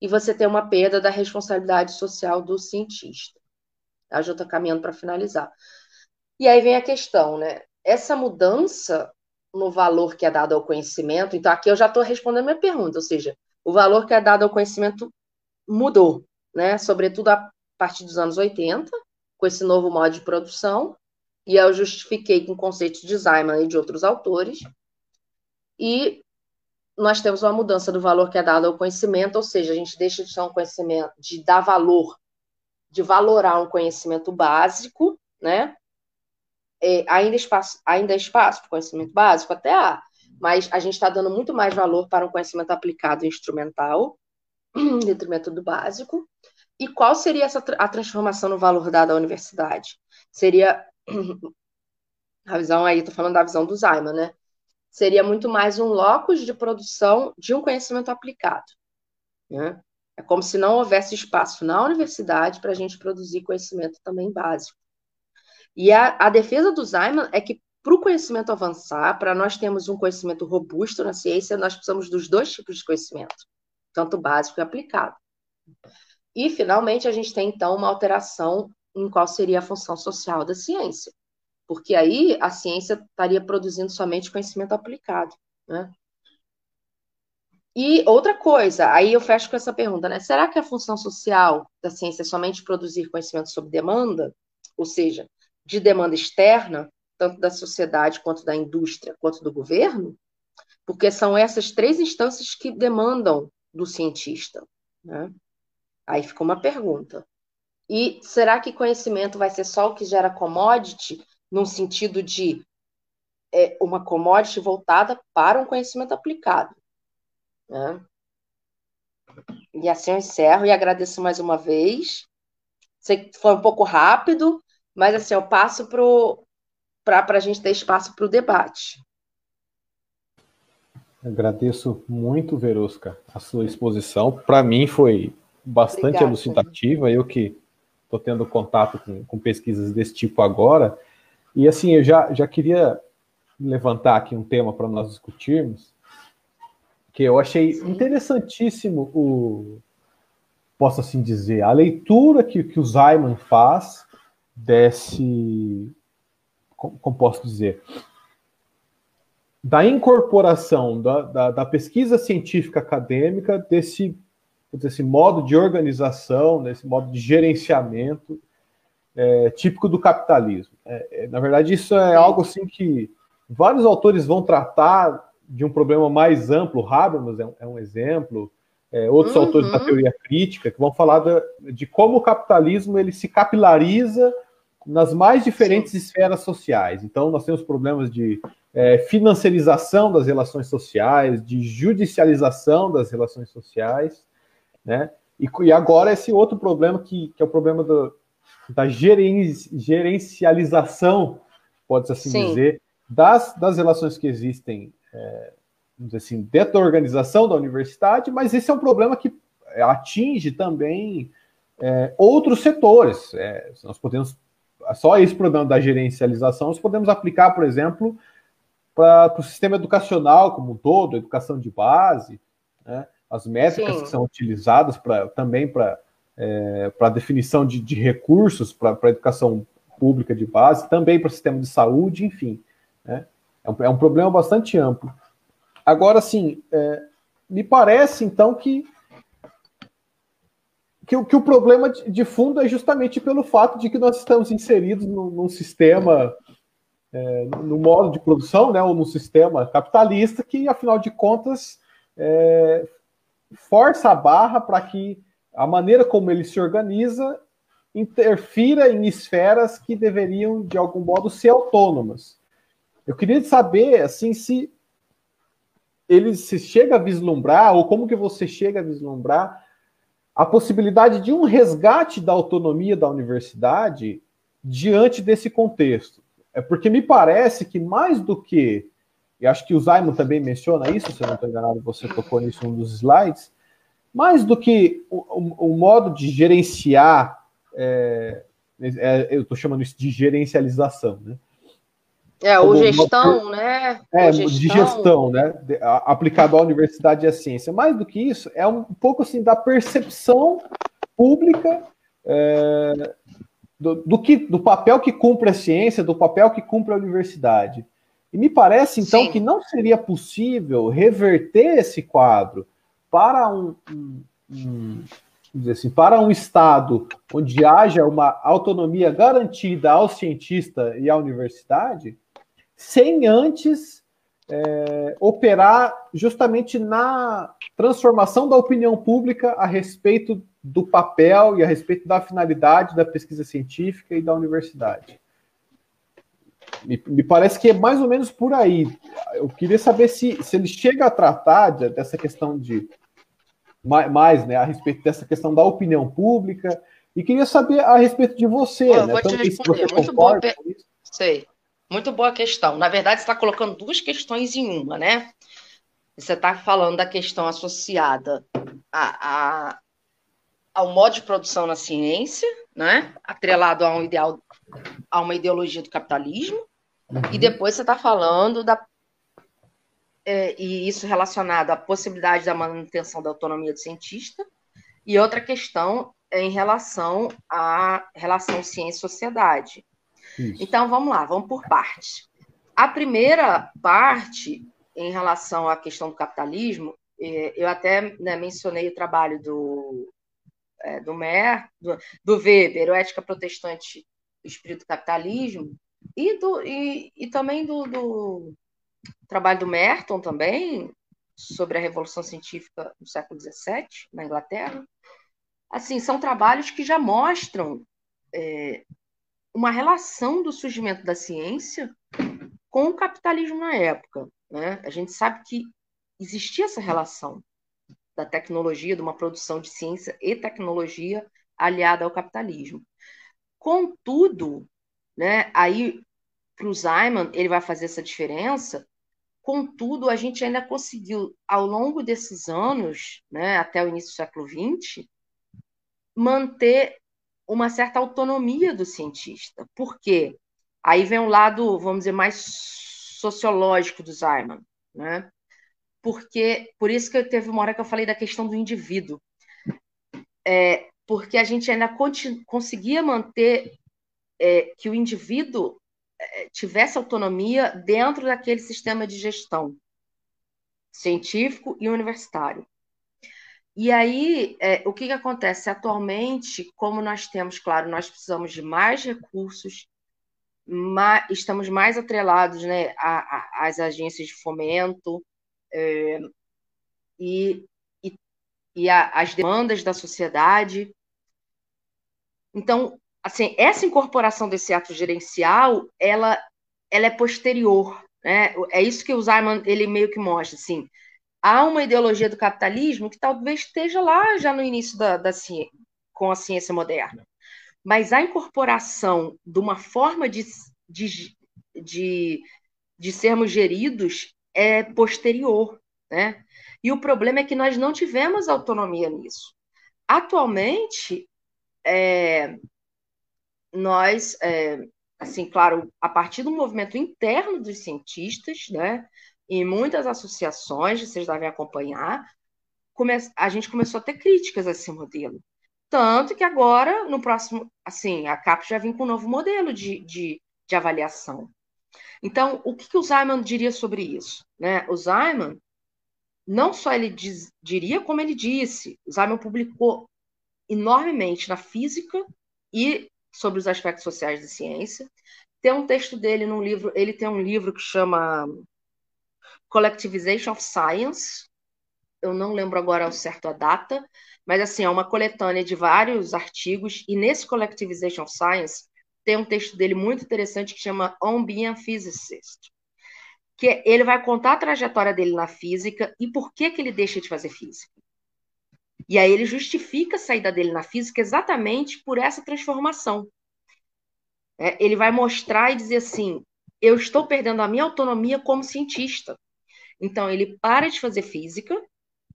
E você tem uma perda da responsabilidade social do cientista. A já estou caminhando para finalizar. E aí vem a questão, né? Essa mudança no valor que é dado ao conhecimento, então aqui eu já estou respondendo minha pergunta, ou seja, o valor que é dado ao conhecimento mudou, né? Sobretudo a partir dos anos 80, com esse novo modo de produção, e eu justifiquei com conceitos de Zeiman e de outros autores. E nós temos uma mudança do valor que é dado ao conhecimento, ou seja, a gente deixa de ter um conhecimento, de dar valor, de valorar um conhecimento básico, né? É, ainda, espaço, ainda espaço para conhecimento básico? Até há, mas a gente está dando muito mais valor para um conhecimento aplicado e instrumental, em detrimento do básico. E qual seria essa, a transformação no valor dado à universidade? Seria a visão aí, estou falando da visão do Zaiman, né? Seria muito mais um locus de produção de um conhecimento aplicado. Né? É como se não houvesse espaço na universidade para a gente produzir conhecimento também básico. E a, a defesa do Zaiman é que para o conhecimento avançar, para nós termos um conhecimento robusto na ciência, nós precisamos dos dois tipos de conhecimento, tanto básico e aplicado. E, finalmente, a gente tem, então, uma alteração em qual seria a função social da ciência. Porque aí a ciência estaria produzindo somente conhecimento aplicado. Né? E outra coisa, aí eu fecho com essa pergunta, né? Será que a função social da ciência é somente produzir conhecimento sob demanda? Ou seja, de demanda externa, tanto da sociedade quanto da indústria, quanto do governo? Porque são essas três instâncias que demandam do cientista. Né? Aí fica uma pergunta. E será que conhecimento vai ser só o que gera commodity, num sentido de é, uma commodity voltada para um conhecimento aplicado? Né? E assim eu encerro e agradeço mais uma vez. Sei que foi um pouco rápido, mas assim, eu passo para a gente ter espaço para o debate. Agradeço muito, Verusca, a sua exposição. Para mim foi bastante Obrigada. elucidativa. Eu que estou tendo contato com, com, pesquisas desse tipo agora. E assim, eu já, já queria levantar aqui um tema para nós discutirmos, que eu achei Sim. interessantíssimo o, posso assim dizer, a leitura que, que o Zayman faz desse, como, como posso dizer, da incorporação da, da, da pesquisa científica acadêmica desse esse modo de organização, né, esse modo de gerenciamento é, típico do capitalismo. É, é, na verdade, isso é algo assim que vários autores vão tratar de um problema mais amplo. Habermas é um, é um exemplo, é, outros uhum. autores da teoria crítica que vão falar de, de, como o capitalismo ele se capilariza nas mais diferentes Sim. esferas sociais. Então, nós temos problemas de é, financiarização das relações sociais, de judicialização das relações sociais, né? E, e agora esse outro problema que, que é o problema do, da gerencialização pode assim Sim. dizer, das, das relações que existem, é, vamos dizer assim, dentro da organização da universidade, mas esse é um problema que atinge também é, outros setores. É, nós podemos, só esse problema da gerencialização, nós podemos aplicar, por exemplo, para o sistema educacional como um todo, educação de base, né? As métricas Sim. que são utilizadas pra, também para é, para definição de, de recursos para a educação pública de base, também para o sistema de saúde, enfim. Né? É, um, é, um, problema bastante amplo. Agora, sim, é, me parece, então, que, que, que, o problema de, de, fundo é justamente pelo fato de que nós estamos inseridos num, num sistema, é, no modo de produção, né, ou num sistema capitalista que, afinal de contas, é, força a barra para que a maneira como ele se organiza interfira em esferas que deveriam, de algum modo, ser autônomas. Eu queria saber, assim, se ele se chega a vislumbrar, ou como que você chega a vislumbrar, a possibilidade de um resgate da autonomia da universidade diante desse contexto. É porque me parece que mais do que, e acho que o Zaimon também menciona isso, se eu não estou enganado, você tocou nisso em um dos slides, mais do que o, o, o modo de gerenciar, é, é, eu estou chamando isso de gerencialização, né? É, ou gestão, né? É, gestão. de gestão, né? Aplicado à universidade e à ciência. Mais do que isso, é um pouco assim da percepção pública é, do, do, que, do papel que cumpre a ciência, do papel que cumpre a universidade. E me parece, então, Sim. que não seria possível reverter esse quadro para um, um, um dizer assim, para um Estado onde haja uma autonomia garantida ao cientista e à universidade, sem antes é, operar justamente na transformação da opinião pública a respeito do papel e a respeito da finalidade da pesquisa científica e da universidade. Me, me, parece que é mais ou menos por aí. Eu queria saber se, se ele chega a tratar de, dessa questão de mais, né, a respeito dessa questão da opinião pública. E queria saber a respeito de você, eu né? Vou te responder. Muito boa, Sei. Muito boa questão. Na verdade, você está colocando duas questões em uma, né? Você está falando da questão associada a, a, ao modo de produção na ciência, né? Atrelado a um ideal, a uma ideologia do capitalismo. Uhum. E depois você está falando da é, e isso relacionado à possibilidade da manutenção da autonomia do cientista, e outra questão é em relação à relação ciência-sociedade. Então, vamos lá, vamos por partes. A primeira parte, em relação à questão do capitalismo, é, eu até né, mencionei o trabalho do, é, do Mer, do, do Weber, o Ética Protestante, Espírito Capitalismo, e, do, e, e também do, do trabalho do Merton também, sobre a Revolução Científica do século XVII, na Inglaterra. Assim, são trabalhos que já mostram é, uma relação do surgimento da ciência com o capitalismo na época. Né? A gente sabe que existia essa relação da tecnologia, de uma produção de ciência e tecnologia aliada ao capitalismo. Contudo, né, aí para o Simon, ele vai fazer essa diferença Contudo, a gente ainda conseguiu, ao longo desses anos, né, até o início do século XX, manter uma certa autonomia do cientista. Por quê? Aí vem um lado, vamos dizer, mais sociológico do Zeiman, né? Porque, por isso que teve uma hora que eu falei da questão do indivíduo. É, porque a gente ainda conseguia manter é, que o indivíduo tivesse autonomia dentro daquele sistema de gestão científico e universitário. E aí, é, o que, que acontece? Atualmente, como nós temos, claro, nós precisamos de mais recursos, mais, estamos mais atrelados né, às agências de fomento é, e, e, e a, as demandas da sociedade. Então, assim, essa incorporação desse ato gerencial, ela, ela é posterior, né? É isso que o Zeiman, ele meio que mostra, assim, há uma ideologia do capitalismo que talvez esteja lá já no início da, da ciência, com a ciência moderna, mas a incorporação de uma forma de, de de, de sermos geridos é posterior, né? E o problema é que nós não tivemos autonomia nisso. Atualmente, é, nós, é, assim, claro, a partir do movimento interno dos cientistas, né, em muitas associações, vocês devem acompanhar, a gente começou a ter críticas a esse modelo. Tanto que agora, no próximo, assim, a CAP já vem com um novo modelo de, de, de avaliação. Então, o que, que o Simon diria sobre isso? Né? O Simon, não só ele diz, diria, como ele disse, o Simon publicou enormemente na física e sobre os aspectos sociais da ciência. Tem um texto dele num livro, ele tem um livro que chama Collectivization of Science. Eu não lembro agora ao certo a data, mas assim, é uma coletânea de vários artigos e nesse Collectivization of Science tem um texto dele muito interessante que chama On Being a Physicist. Que ele vai contar a trajetória dele na física e por que que ele deixa de fazer física. E aí ele justifica a saída dele na física exatamente por essa transformação. É, ele vai mostrar e dizer assim: eu estou perdendo a minha autonomia como cientista. Então ele para de fazer física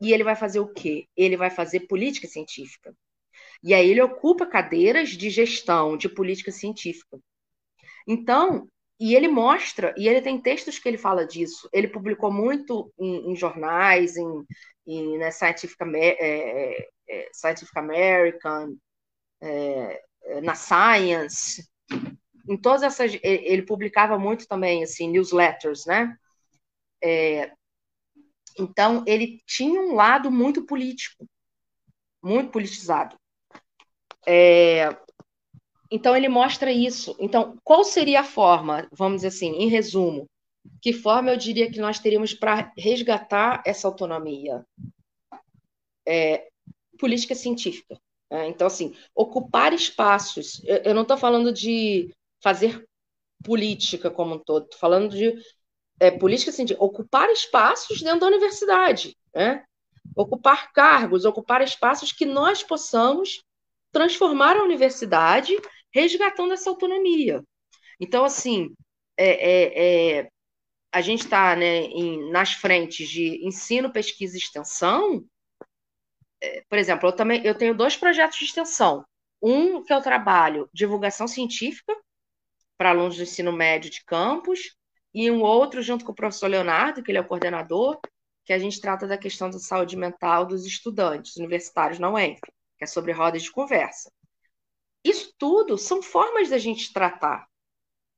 e ele vai fazer o quê? Ele vai fazer política científica. E aí ele ocupa cadeiras de gestão, de política científica. Então, e ele mostra, e ele tem textos que ele fala disso. Ele publicou muito em, em jornais, em, em né, Scientific, é, é, Scientific American, é, é, na Science, em todas essas, ele publicava muito também assim newsletters, né? É, então ele tinha um lado muito político, muito politizado. É, então ele mostra isso. Então, qual seria a forma, vamos dizer assim, em resumo, que forma eu diria que nós teríamos para resgatar essa autonomia? É, política científica. Né? Então, assim, ocupar espaços. Eu, eu não estou falando de fazer política como um todo, estou falando de é, política científica, ocupar espaços dentro da universidade, né? ocupar cargos, ocupar espaços que nós possamos transformar a universidade resgatando essa autonomia. Então, assim, é, é, é a gente está né, nas frentes de ensino, pesquisa e extensão. É, por exemplo, eu também eu tenho dois projetos de extensão. Um que eu trabalho divulgação científica para alunos do ensino médio de campus, e um outro junto com o professor Leonardo, que ele é o coordenador, que a gente trata da questão da saúde mental dos estudantes universitários na UENF, que é sobre rodas de conversa. Isso tudo são formas da gente tratar,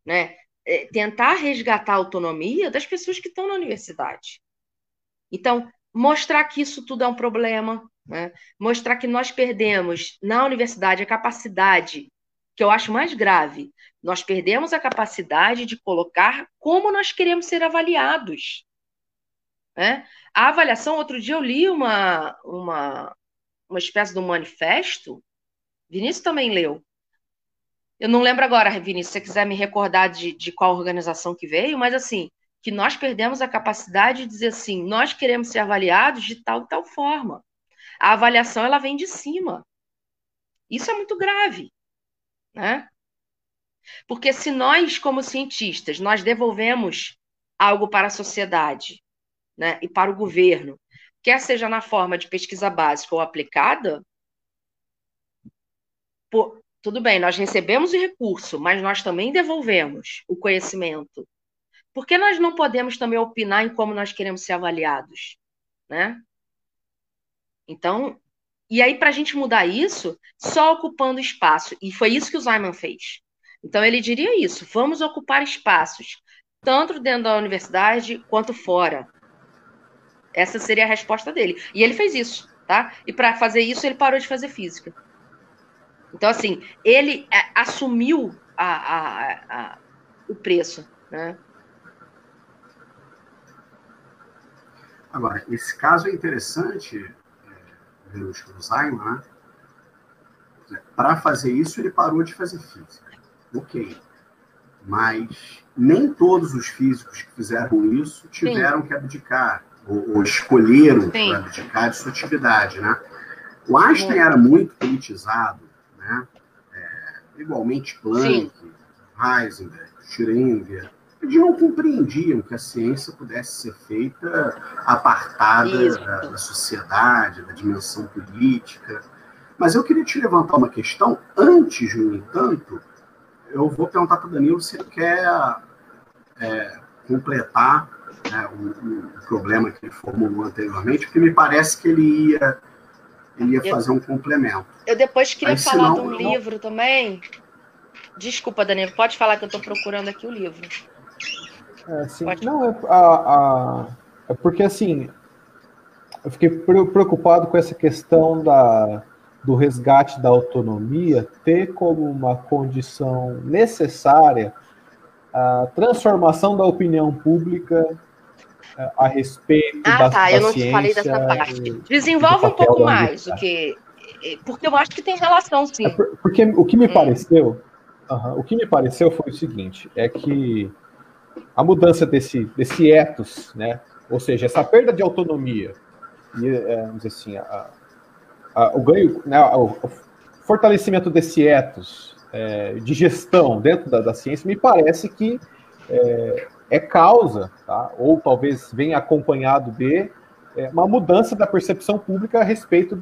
né? É, tentar resgatar a autonomia das pessoas que estão na universidade. Então, mostrar que isso tudo é um problema, né? mostrar que nós perdemos na universidade a capacidade, que eu acho mais grave, nós perdemos a capacidade de colocar como nós queremos ser avaliados. Né? A avaliação, outro dia eu li uma, uma, uma espécie de um manifesto, Vinícius também leu, eu não lembro agora, Vinícius, se você quiser me recordar de, de qual organização que veio, mas assim, que nós perdemos a capacidade de dizer assim, nós queremos ser avaliados de tal e tal forma. A avaliação ela vem de cima. Isso é muito grave, né? Porque se nós, como cientistas, nós devolvemos algo para a sociedade, né, e para o governo, quer seja na forma de pesquisa básica ou aplicada, tudo bem, nós recebemos o recurso, mas nós também devolvemos o conhecimento. Por que nós não podemos também opinar em como nós queremos ser avaliados? Né? Então, e aí, para a gente mudar isso, só ocupando espaço. E foi isso que o Simon fez. Então, ele diria isso: vamos ocupar espaços, tanto dentro da universidade quanto fora. Essa seria a resposta dele. E ele fez isso, tá? E para fazer isso, ele parou de fazer física. Então, assim, ele é, assumiu a, a, a, o preço, né? Agora, esse caso é interessante, é, o Alzheimer, né? Para fazer isso, ele parou de fazer física. Ok. Mas nem todos os físicos que fizeram isso tiveram Sim. que abdicar, ou, ou escolheram abdicar de sua atividade, né? O Einstein era muito politizado, né? É, igualmente Planck, Sim. Heisenberg, Schrödinger, eles não compreendiam que a ciência pudesse ser feita apartada da, da, sociedade, da dimensão política. Mas eu queria te levantar uma questão, antes, no entanto, eu vou perguntar para o Danilo se ele quer é, completar né, o, o, problema que ele formulou anteriormente, porque me parece que ele ia, ele ia eu, fazer um complemento. Eu depois queria Aí, falar senão, de um livro também. Desculpa, Danilo, pode falar que eu estou procurando aqui o livro. É, sim. Não, é, a, a, é porque assim, eu fiquei preocupado com essa questão da, do resgate da autonomia ter como uma condição necessária a transformação da opinião pública a respeito ah, da Ah, tá, eu não te falei dessa parte. Desenvolve um pouco mais o que porque eu acho que tem relação, sim. É porque o que me hum. pareceu, uh -huh, o que me pareceu foi o seguinte, é que a mudança desse, desse ethos, né? ou seja, essa perda de autonomia, e, é, vamos dizer assim, a, a, o ganho, né, o, o, fortalecimento desse ethos é, de gestão dentro da, da, ciência, me parece que é, é causa, tá? ou talvez venha acompanhado de é, uma mudança da percepção pública a respeito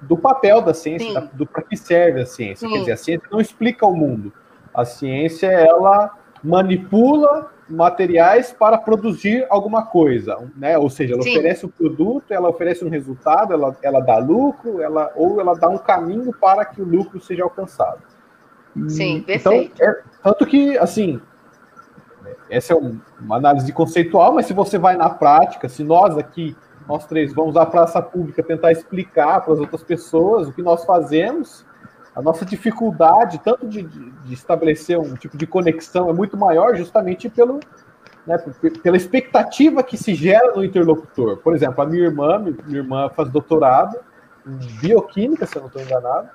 do papel da ciência, da, do para que serve a ciência. Sim. Quer dizer, a ciência não explica o mundo. A ciência, ela manipula materiais para produzir alguma coisa, né? Ou seja, ela Sim. oferece o um produto, ela oferece um resultado, ela, ela dá lucro, ela ou ela dá um caminho para que o lucro seja alcançado. Sim, então, perfeito. Então, é, tanto que, assim, essa é um, uma análise conceitual, mas se você vai na prática, se nós aqui, nós três, vamos à praça pública tentar explicar para as outras pessoas o que nós fazemos, a nossa dificuldade, tanto de, de, de, estabelecer um tipo de conexão, é muito maior justamente pelo, né, pela expectativa que se gera no interlocutor. Por exemplo, a minha irmã, minha irmã faz doutorado em bioquímica, se eu não estou enganado,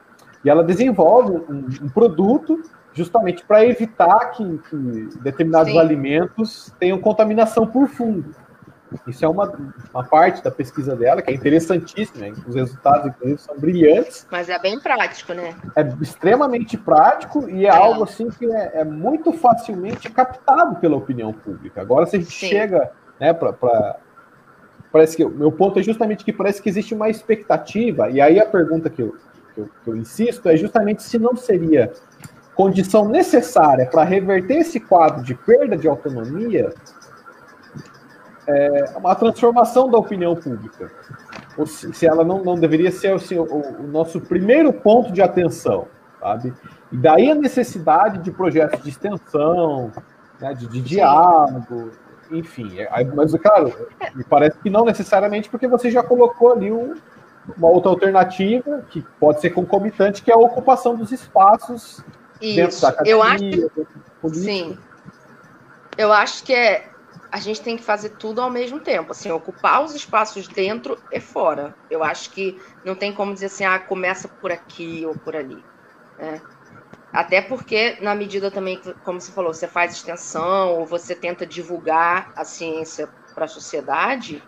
e ela desenvolve um, um produto justamente para evitar que, que determinados Sim. alimentos tenham contaminação por fungo. Isso é uma, uma parte da pesquisa dela, que é interessantíssima, os resultados, inclusive, são brilhantes. Mas é bem prático, né? É extremamente prático e é, é. algo assim que é, é, muito facilmente captado pela opinião pública. Agora, se a gente Sim. chega né, para. Parece que o meu ponto é justamente que parece que existe uma expectativa, e aí a pergunta que eu, que eu, que eu insisto é justamente se não seria condição necessária para reverter esse quadro de perda de autonomia é, uma transformação da opinião pública. Ou se, ela não, não deveria ser assim, o, o, nosso primeiro ponto de atenção, sabe? E daí a necessidade de projetos de extensão, né, de, de diálogo, enfim. É, mas, claro, me parece que não necessariamente porque você já colocou ali um, uma outra alternativa, que pode ser concomitante, que é a ocupação dos espaços Isso. dentro da academia, Eu acho, sim. Eu acho que é a gente tem que fazer tudo ao mesmo tempo. Assim, ocupar os espaços dentro e fora. Eu acho que não tem como dizer assim, ah, começa por aqui ou por ali. Né? Até porque, na medida também, como você falou, você faz extensão ou você tenta divulgar a ciência para a sociedade,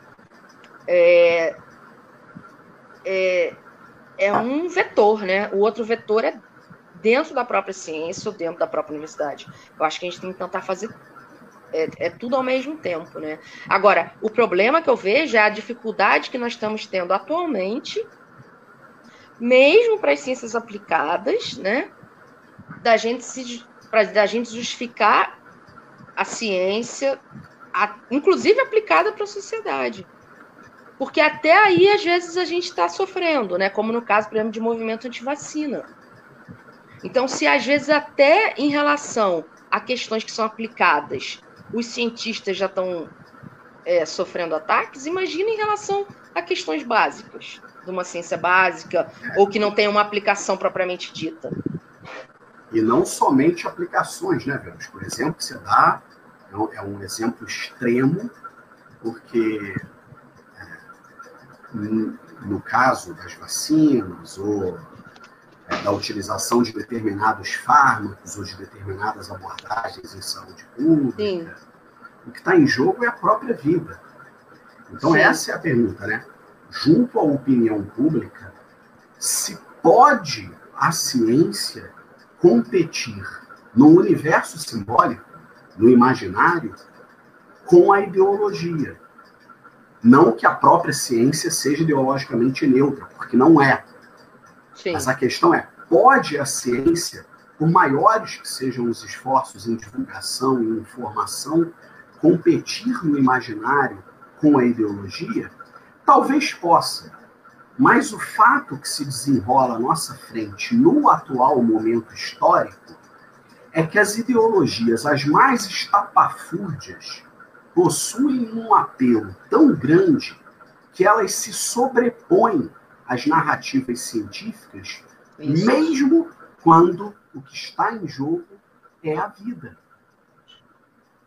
é, é, é um vetor, né? O outro vetor é dentro da própria ciência ou dentro da própria universidade. Eu acho que a gente tem que tentar fazer é, é, tudo ao mesmo tempo, né? Agora, o problema que eu vejo é a dificuldade que nós estamos tendo atualmente, mesmo para as ciências aplicadas, né? Da gente se pra, da gente justificar a ciência, a, inclusive aplicada para a sociedade. Porque até aí, às vezes, a gente está sofrendo, né? Como no caso, por exemplo, de movimento anti-vacina. Então, se às vezes até em relação a questões que são aplicadas os cientistas já estão é, sofrendo ataques, imagina em relação a questões básicas, de uma ciência básica, ou que não tem uma aplicação propriamente dita. E não somente aplicações, né, Vênus? Por exemplo, você dá é um exemplo extremo, porque é, no caso das vacinas ou é, da utilização de determinados fármacos ou de determinadas abordagens em saúde pública. Sim. O que está em jogo é a própria vida. Então, Sim. essa é a pergunta, né? Junto à opinião pública, se pode a ciência competir no universo simbólico no imaginário com a ideologia. Não que a própria ciência seja ideologicamente neutra, porque não é. Sim. Mas a questão é: pode a ciência, por maiores que sejam os esforços em divulgação e informação, competir no imaginário com a ideologia? Talvez possa, mas o fato que se desenrola à nossa frente no atual momento histórico é que as ideologias as mais estapafúrdias possuem um apelo tão grande que elas se sobrepõem às narrativas científicas, Isso. mesmo quando o que está em jogo é a vida.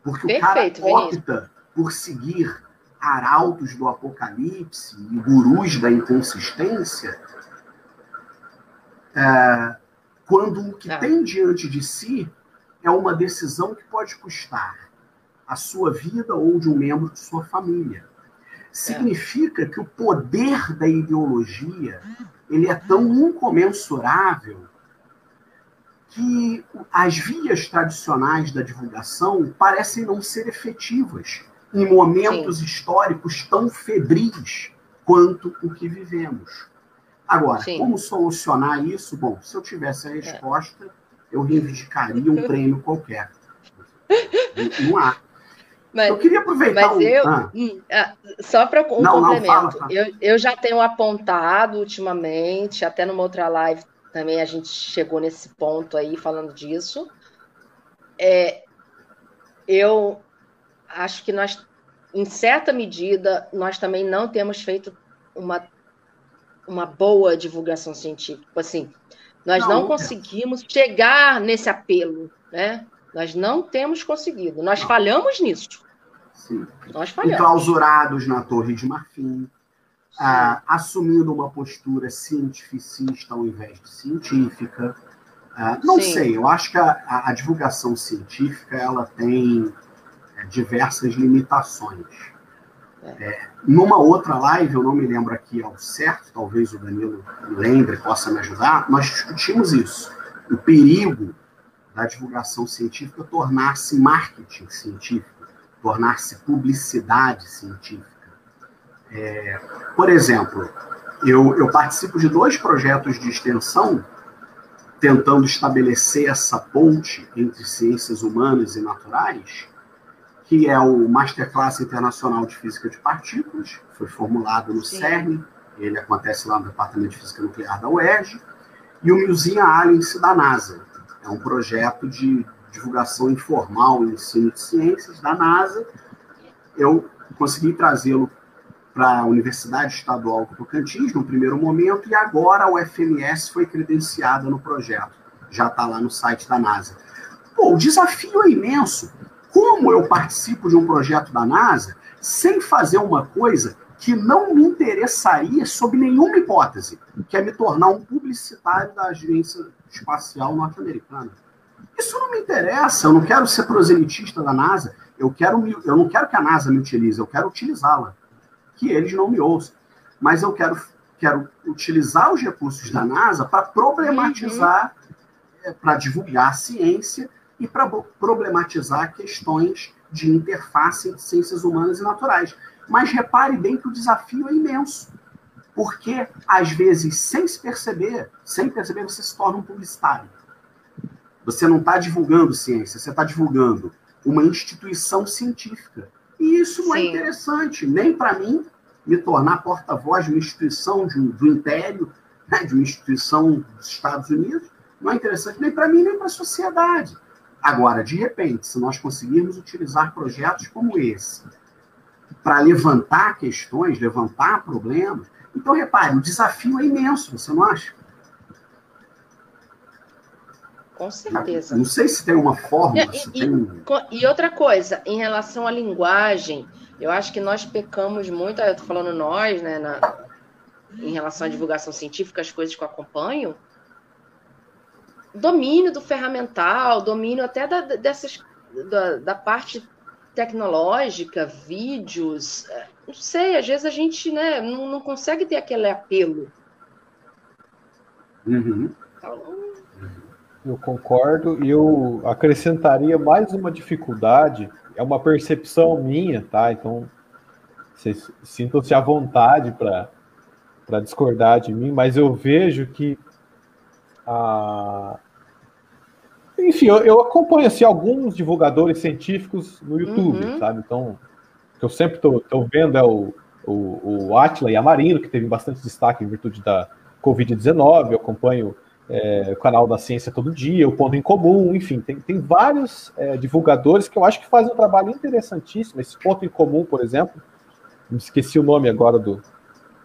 Porque Perfeito, o cara opta por seguir arautos do apocalipse e gurus da inconsistência, é, quando o que ah. tem diante de si é uma decisão que pode custar a sua vida ou de um membro de sua família. Significa que o poder da ideologia ele é tão incomensurável que as vias tradicionais da divulgação parecem não ser efetivas em momentos Sim. históricos tão febris quanto o que vivemos. Agora, Sim. como solucionar isso? Bom, se eu tivesse a resposta, é. eu reivindicaria um prêmio qualquer. Não há. Mas, eu queria aproveitar. Mas eu, ah. Hum, ah, só para um não, complemento, não, fala, fala. Eu, eu já tenho apontado ultimamente, até numa outra live também a gente chegou nesse ponto aí falando disso. É, eu acho que nós, em certa medida, nós também não temos feito uma, uma boa divulgação científica. Assim, nós não, não conseguimos chegar nesse apelo, né? Nós não temos conseguido. Nós não. falhamos nisso. Sim. Nós falhamos. Enclausurados na Torre de Marfim, ah, assumindo uma postura cientificista ao invés de científica. Ah, não Sim. sei, eu acho que a, a, divulgação científica ela tem é, diversas limitações. É. é, numa outra live, eu não me lembro aqui ao certo, talvez o Danilo lembre, possa me ajudar, nós discutimos isso. O perigo da divulgação científica tornar-se marketing científico, tornar-se publicidade científica. É, por exemplo, eu, eu participo de dois projetos de extensão tentando estabelecer essa ponte entre ciências humanas e naturais, que é o Masterclass Internacional de Física de Partículas, foi formulado no Sim. CERN, ele acontece lá no Departamento de Física Nuclear da UERJ, e o Museum Alliance da NASA, é um projeto de divulgação informal em ensino de ciências da NASA. Eu consegui trazê-lo para a Universidade Estadual do Tocantins no primeiro momento e agora a UFMS foi credenciada no projeto. Já está lá no site da NASA. Pô, o desafio é imenso. Como eu participo de um projeto da NASA sem fazer uma coisa que não me interessaria sob nenhuma hipótese, que é me tornar um publicitário da agência espacial norte-americana. Isso não me interessa, eu não quero ser proselitista da NASA, eu, quero, eu não quero que a NASA me utilize, eu quero utilizá-la. Que eles não me ouçam. Mas eu quero, quero utilizar os recursos da NASA para problematizar, uhum. É, para divulgar a ciência e para problematizar questões de interface entre ciências humanas e naturais. Mas repare bem que o desafio é imenso. Porque, às vezes, sem se perceber, sem perceber, você se torna um publicitário. Você não está divulgando ciência, você está divulgando uma instituição científica. E isso não é Sim. interessante, nem para mim, me tornar porta-voz de uma instituição de, do Império, né, de uma instituição dos Estados Unidos, não é interessante nem para mim, nem para a sociedade. Agora, de repente, se nós conseguirmos utilizar projetos como esse para levantar questões, levantar problemas, então, repare, o desafio é imenso, você não acha? Com certeza. Não sei se tem uma fórmula. E, e, e, outra coisa, em relação à linguagem, eu acho que nós pecamos muito, eu estou falando nós, né, na, em relação à divulgação científica, as coisas que eu acompanho, domínio do ferramental, domínio até da, dessas, da, da parte tecnológica, vídeos, é, não sei, às vezes a gente né, não, não consegue ter aquele apelo. Uhum. Então, Eu concordo e eu acrescentaria mais uma dificuldade, é uma percepção minha, tá? Então, vocês sintam-se à vontade para discordar de mim, mas eu vejo que a, enfim, eu, eu, acompanho assim, alguns divulgadores científicos no YouTube, uhum. sabe? Então, que eu sempre estou vendo é o, o, o Atila Yamarino, que teve bastante destaque em virtude da Covid-19, eu acompanho é, o canal da Ciência Todo Dia, o Ponto em Comum, enfim, tem, tem vários é, divulgadores que eu acho que fazem um trabalho interessantíssimo. Esse Ponto em Comum, por exemplo, me esqueci o nome agora do,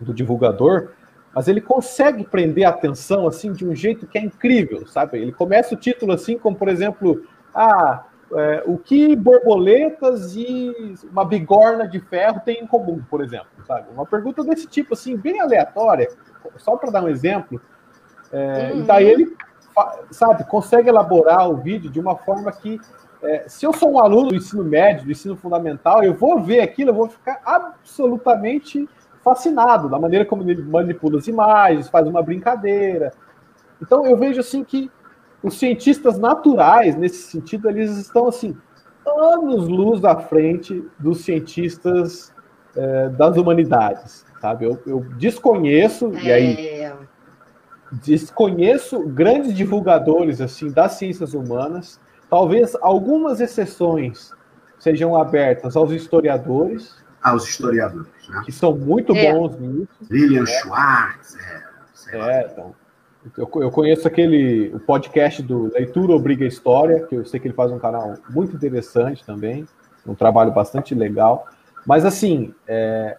do divulgador, mas ele consegue prender a atenção assim de um jeito que é incrível, sabe? Ele começa o título assim, como por exemplo, ah, é, o que borboletas e uma bigorna de ferro têm em comum, por exemplo, sabe? Uma pergunta desse tipo assim, bem aleatória, só para dar um exemplo. É, uhum. E daí ele, sabe, consegue elaborar o vídeo de uma forma que é, se eu sou um aluno do ensino médio, do ensino fundamental, eu vou ver aquilo, eu vou ficar absolutamente fascinado da maneira como ele manipula as imagens, faz uma brincadeira. Então eu vejo assim que os cientistas naturais, nesse sentido, eles estão assim anos luz à frente dos cientistas é, das humanidades, sabe? Eu, eu desconheço é... e aí é. desconheço grandes divulgadores assim das ciências humanas. Talvez algumas exceções sejam abertas aos historiadores, aos historiadores, né? Que são muito é. bons nisso. Lilian é. Schwartz, é, é então. Eu, eu conheço aquele o podcast do Leitura Obriga História, que eu sei que ele faz um canal muito interessante também, um trabalho bastante legal. Mas assim, é,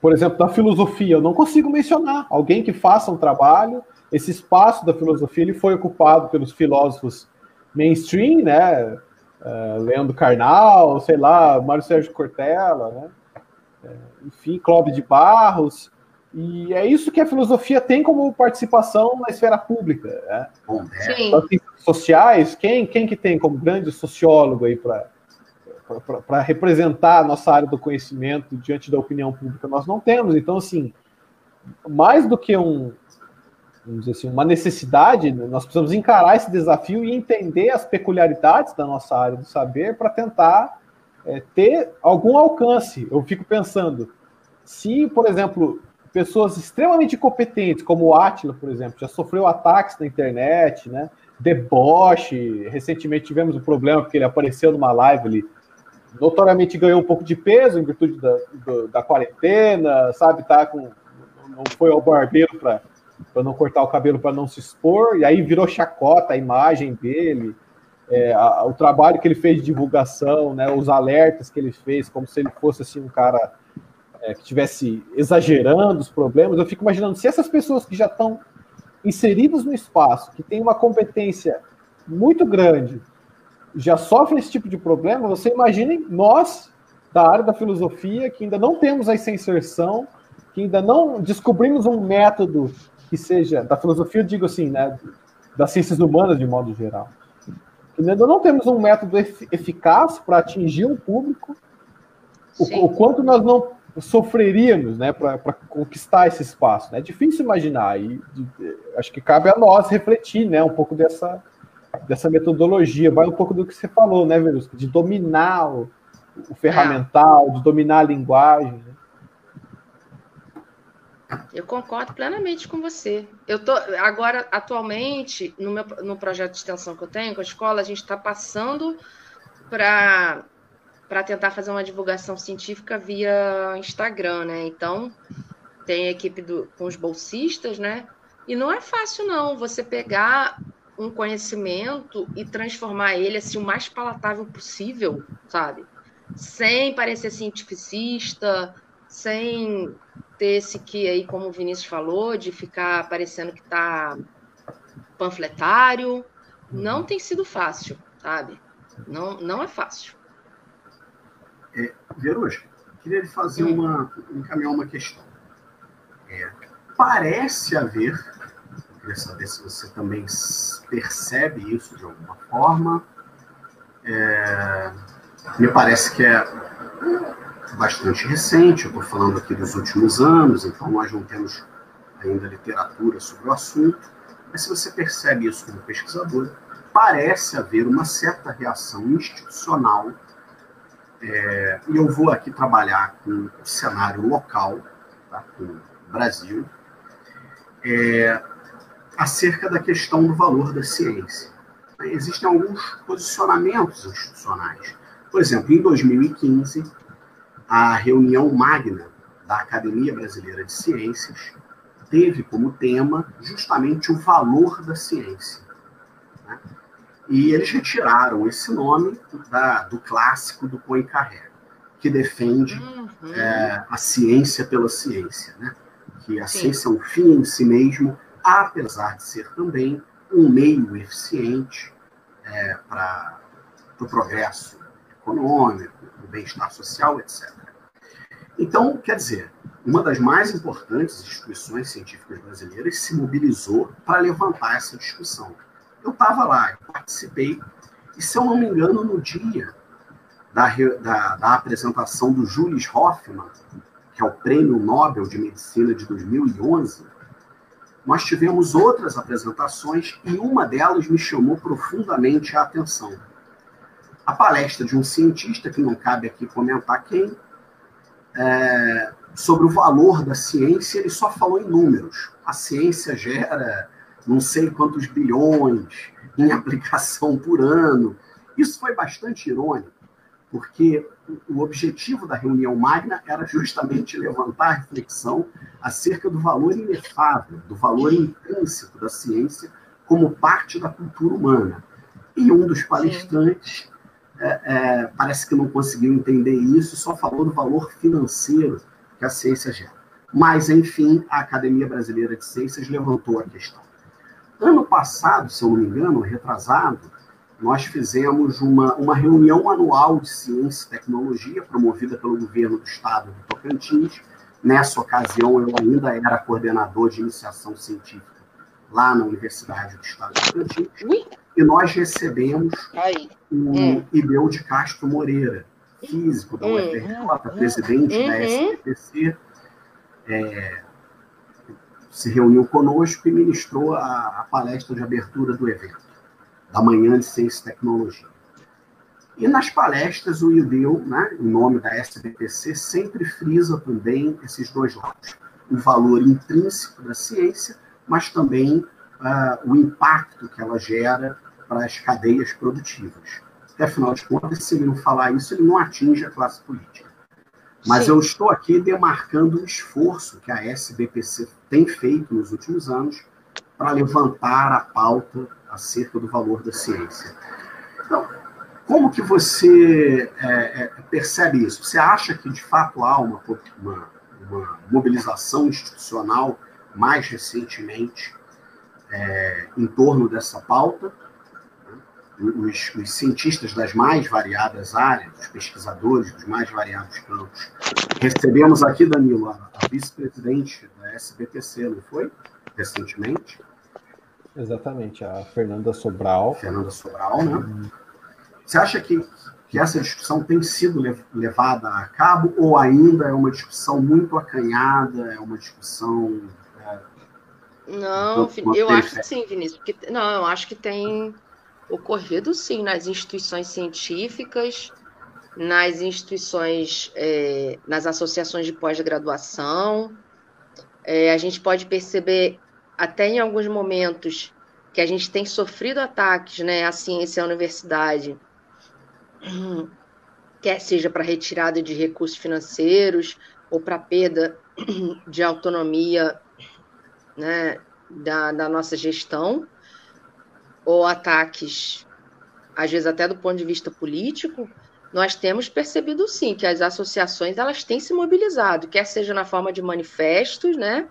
por exemplo, da filosofia, eu não consigo mencionar alguém que faça um trabalho. Esse espaço da filosofia ele foi ocupado pelos filósofos mainstream, né? Uh, Leandro Carnal, sei lá, Mário Sérgio Cortella, né? É, enfim, Clóvis de Barros. E é isso que a filosofia tem como participação na esfera pública. Né? Sim. sociais, quem, quem que tem como grande sociólogo aí para representar a nossa área do conhecimento diante da opinião pública? Nós não temos. Então, assim, mais do que um, vamos dizer assim, uma necessidade, nós precisamos encarar esse desafio e entender as peculiaridades da nossa área do saber para tentar é, ter algum alcance. Eu fico pensando, se, por exemplo, pessoas extremamente competentes, como o Atila, por exemplo, já sofreu ataques na internet, né? Deboche. Recentemente tivemos um problema porque ele apareceu numa live, ele notoriamente ganhou um pouco de peso em virtude da, da, da quarentena, sabe? Tá com, não foi ao barbeiro para não cortar o cabelo para não se expor, e aí virou chacota a imagem dele é, a, o trabalho que ele fez de divulgação, né, os alertas que ele fez, como se ele fosse assim um cara é, que estivesse exagerando os problemas. Eu fico imaginando se essas pessoas que já estão inseridas no espaço, que têm uma competência muito grande, já sofrem esse tipo de problema, você imagine nós da área da filosofia que ainda não temos essa inserção, que ainda não descobrimos um método que seja da filosofia, eu digo assim, né, das ciências humanas de modo geral Ainda não temos um método eficaz para atingir um público. O, o, quanto nós não sofreríamos né, para conquistar esse espaço. Né? É difícil imaginar. E acho que cabe a nós refletir né, um pouco dessa, dessa metodologia. Vai um pouco do que você falou, né, Verusca? De dominar o, o ferramental, de dominar a linguagem. Né? Eu concordo plenamente com você. Eu tô agora atualmente no meu no projeto de extensão que eu tenho com a escola, a gente está passando para para tentar fazer uma divulgação científica via Instagram, né? Então tem a equipe do, com os bolsistas, né? E não é fácil não você pegar um conhecimento e transformar ele assim o mais palatável possível, sabe? Sem parecer cientificista, sem ter esse que aí, como o Vinícius falou, de ficar parecendo que está panfletário. Não uhum. tem sido fácil, sabe? Não, não é fácil. É, Veruja, queria fazer uma. encaminhar uma questão. É, parece haver, queria saber se você também percebe isso de alguma forma. É, me parece que é bastante recente, estou falando aqui dos últimos anos, então nós não temos ainda literatura sobre o assunto, Mas se você percebe isso como pesquisador, parece haver uma certa reação institucional, é, e eu vou aqui trabalhar com o cenário local, tá, com o Brasil, é, acerca da questão do valor da ciência. Existem alguns posicionamentos institucionais. Por exemplo, em 2015, a reunião magna da Academia Brasileira de Ciências teve como tema justamente o valor da ciência. Né? E eles retiraram esse nome da, do clássico do Poincaré, que defende uhum. é, a ciência pela ciência, né? que a Sim. ciência é um fim em si mesmo, apesar de ser também um meio eficiente é, para o pro progresso econômico, o bem-estar social, etc. Então, quer dizer, uma das mais importantes instituições científicas brasileiras se mobilizou para levantar essa discussão. Eu estava lá, participei, e se eu não me engano, no dia da, da, da apresentação do Julius Hoffmann, que é o Prêmio Nobel de Medicina de 2011, nós tivemos outras apresentações e uma delas me chamou profundamente a atenção. A palestra de um cientista, que não cabe aqui comentar quem, é, sobre o valor da ciência, ele só falou em números. A ciência gera não sei quantos bilhões em aplicação por ano. Isso foi bastante irônico, porque o objetivo da reunião magna era justamente levantar a reflexão acerca do valor inefável, do valor intrínseco da ciência como parte da cultura humana. E um dos palestrantes é, é, parece que não conseguiu entender isso, só falou do valor financeiro que a ciência gera. Mas, enfim, a Academia Brasileira de Ciências levantou a questão. Ano passado, se eu não me engano, retrasado, nós fizemos uma, uma reunião anual de ciência e tecnologia, promovida pelo governo do estado do Tocantins. Nessa ocasião, eu ainda era coordenador de iniciação científica lá na Universidade do Estado do Tocantins. E nós recebemos o é. Ibeu de Castro Moreira, físico da UFRJ, uhum. presidente uhum. da SPPC, é, se reuniu conosco e ministrou a, a, palestra de abertura do evento, da Manhã de Ciência e Tecnologia. E nas palestras, o IDEU, né, em nome da SBPC, sempre frisa também esses dois lados. O valor intrínseco da ciência, mas também uh, o impacto que ela gera para as cadeias produtivas. Até afinal de contas, se ele não falar isso, ele não atinge a classe política. Mas Sim. eu estou aqui demarcando o esforço que a SBPC tem feito nos últimos anos para levantar a pauta acerca do valor da ciência. Então, como que você é, é, percebe isso? Você acha que, de fato, há uma, uma, uma mobilização institucional mais recentemente é, em torno dessa pauta? os, os, cientistas das mais variadas áreas, os pesquisadores dos mais variados campos. Recebemos aqui, Danilo, a, a vice-presidente da SBTC, não foi? Recentemente. Exatamente, a Fernanda Sobral. Fernanda Sobral, né? Você acha que, que essa discussão tem sido levada a cabo ou ainda é uma discussão muito acanhada, é uma discussão... É, não, eu acho que sim, Vinícius. Porque, não, eu acho que tem ocorrido sim nas instituições científicas, nas instituições, é, nas associações de pós-graduação. É, a gente pode perceber até em alguns momentos que a gente tem sofrido ataques né, à ciência e à universidade, quer seja para retirada de recursos financeiros ou para perda de autonomia né, da, da nossa gestão ou ataques, às vezes até do ponto de vista político, nós temos percebido sim que as associações elas têm se mobilizado, quer seja na forma de manifestos, né?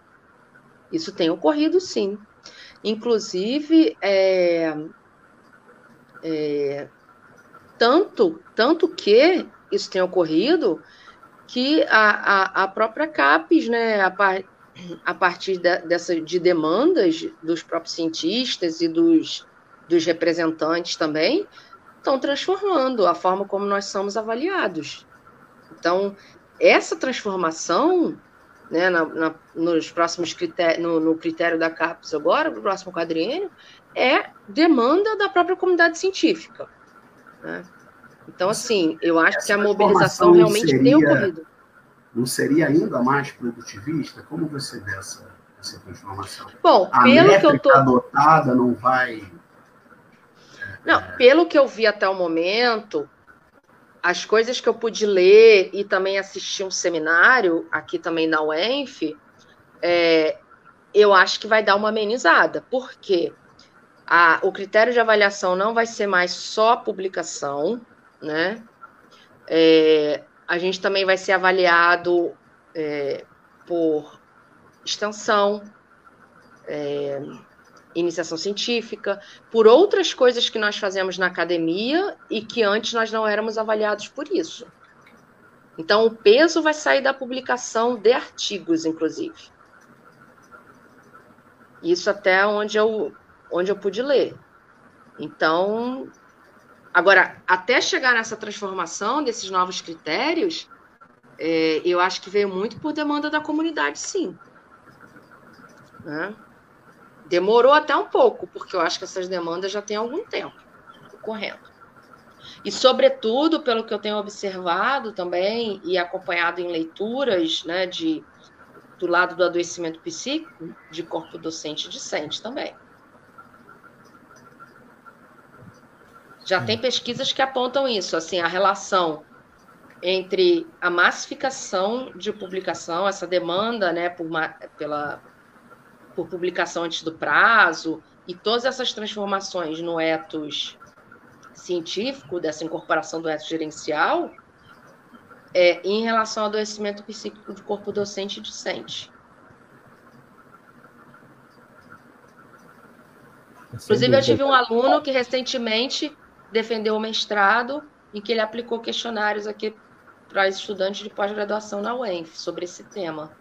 Isso tem ocorrido sim. Inclusive, é, é, tanto, tanto que isso tem ocorrido que a, a, a própria CAPES, né, a, a partir de, dessa, de demandas dos próprios cientistas e dos, dos representantes também, estão transformando a forma como nós somos avaliados. Então, essa transformação né, na, na, nos próximos critérios, no, no, critério da CAPES agora, no próximo quadriênio, é demanda da própria comunidade científica. Né? Então, assim, eu acho Essa que a mobilização realmente seria, tem ocorrido. Não seria ainda mais produtivista? Como você vê essa, essa transformação? Bom, a pelo que eu tô adotada não vai. Não, é... pelo que eu vi até o momento, as coisas que eu pude ler e também assistir um seminário aqui também na UENF, é, eu acho que vai dar uma amenizada. Por quê? A, o critério de avaliação não vai ser mais só publicação, né? É, a gente também vai ser avaliado é, por extensão, é, iniciação científica, por outras coisas que nós fazemos na academia e que antes nós não éramos avaliados por isso. Então, o peso vai sair da publicação de artigos, inclusive. Isso até onde eu, onde eu pude ler. Então, agora, até chegar nessa transformação desses novos critérios, é, eu acho que veio muito por demanda da comunidade, sim. Né? Demorou até um pouco, porque eu acho que essas demandas já têm algum tempo correndo. E, sobretudo, pelo que eu tenho observado também e acompanhado em leituras né, de, do lado do adoecimento psíquico, de corpo docente e discente também. Já tem pesquisas que apontam isso, assim, a relação entre a massificação de publicação, essa demanda né, por, pela, por publicação antes do prazo, e todas essas transformações no ethos científico, dessa incorporação do ethos gerencial, é, em relação ao adoecimento psíquico do corpo docente e discente. Inclusive, eu tive um aluno que recentemente defendeu o mestrado em que ele aplicou questionários aqui para estudantes de pós-graduação na UENF sobre esse tema.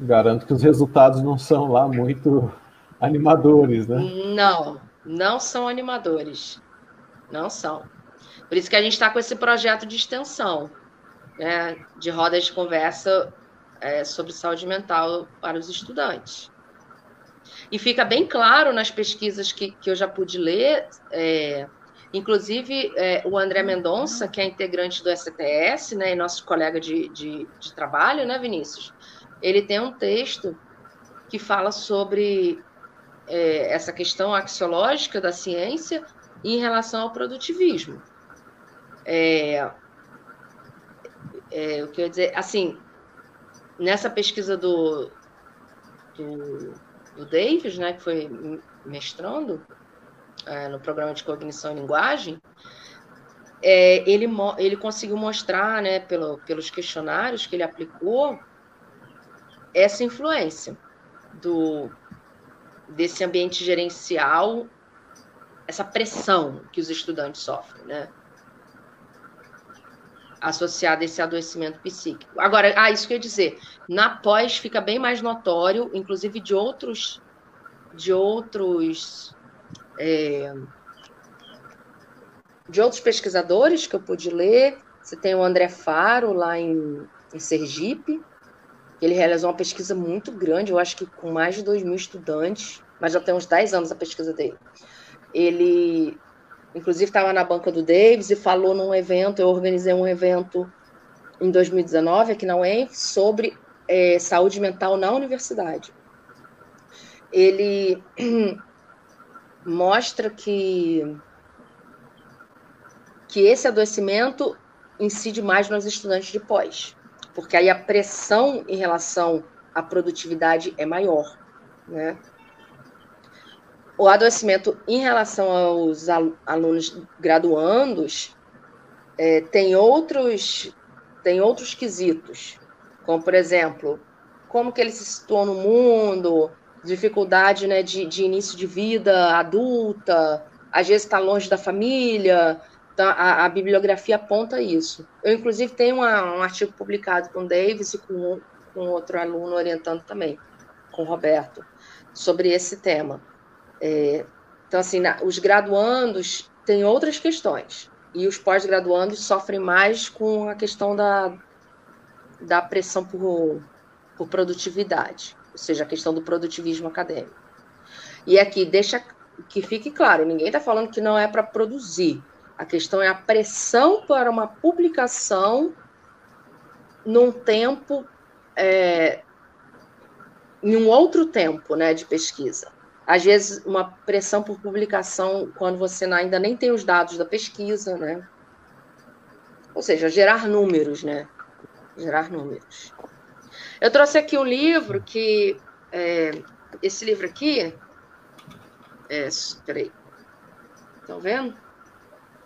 Garanto que os resultados não são lá muito animadores, né? Não, não são animadores. Não são. Por isso que a gente está com esse projeto de extensão, né, de rodas de conversa é, sobre saúde mental para os estudantes. E fica bem claro nas pesquisas que, que eu já pude ler, é, inclusive é, o André Mendonça, que é integrante do STS, né, e nosso colega de, de, de trabalho, né, Vinícius? ele tem um texto que fala sobre é, essa questão axiológica da ciência em relação ao produtivismo. É, é, o que eu ia dizer, assim, nessa pesquisa do, do, do Davis, né, que foi mestrando é, no programa de cognição e linguagem, é, ele, ele conseguiu mostrar, né, pelo, pelos questionários que ele aplicou, essa influência do desse ambiente gerencial, essa pressão que os estudantes sofrem, né? Associada a esse adoecimento psíquico. Agora, ah, isso quer dizer, na pós fica bem mais notório, inclusive de outros, de outros, é, de outros pesquisadores que eu pude ler. Você tem o André Faro lá em, em Sergipe, ele realizou uma pesquisa muito grande, eu acho que com mais de 2 mil estudantes, mas já tem uns 10 anos a pesquisa dele. Ele, inclusive, estava na banca do Davis e falou num evento, eu organizei um evento em 2019 aqui na UENF sobre é, saúde mental na universidade. Ele mostra que, que esse adoecimento incide mais nos estudantes de pós porque aí a pressão em relação à produtividade é maior, né? O adoecimento em relação aos alunos graduandos é, tem outros tem outros quesitos, como por exemplo, como que ele se situou no mundo, dificuldade né, de, de início de vida adulta, às vezes está longe da família, então, a, a, bibliografia aponta isso. Eu, inclusive, tenho uma, um artigo publicado com o Davis e com, com outro aluno orientando também, com o Roberto, sobre esse tema. É, então, assim, na, os graduandos têm outras questões, e os pós-graduandos sofrem mais com a questão da, da pressão por, por produtividade, ou seja, a questão do produtivismo acadêmico. E aqui deixa que fique claro, ninguém está falando que não é para produzir. A questão é a pressão para uma publicação num tempo, é, em um outro tempo né, de pesquisa. Às vezes, uma pressão por publicação quando você ainda nem tem os dados da pesquisa, né? Ou seja, gerar números, né? Gerar números. Eu trouxe aqui um livro que. É, esse livro aqui. É, peraí. Estão vendo?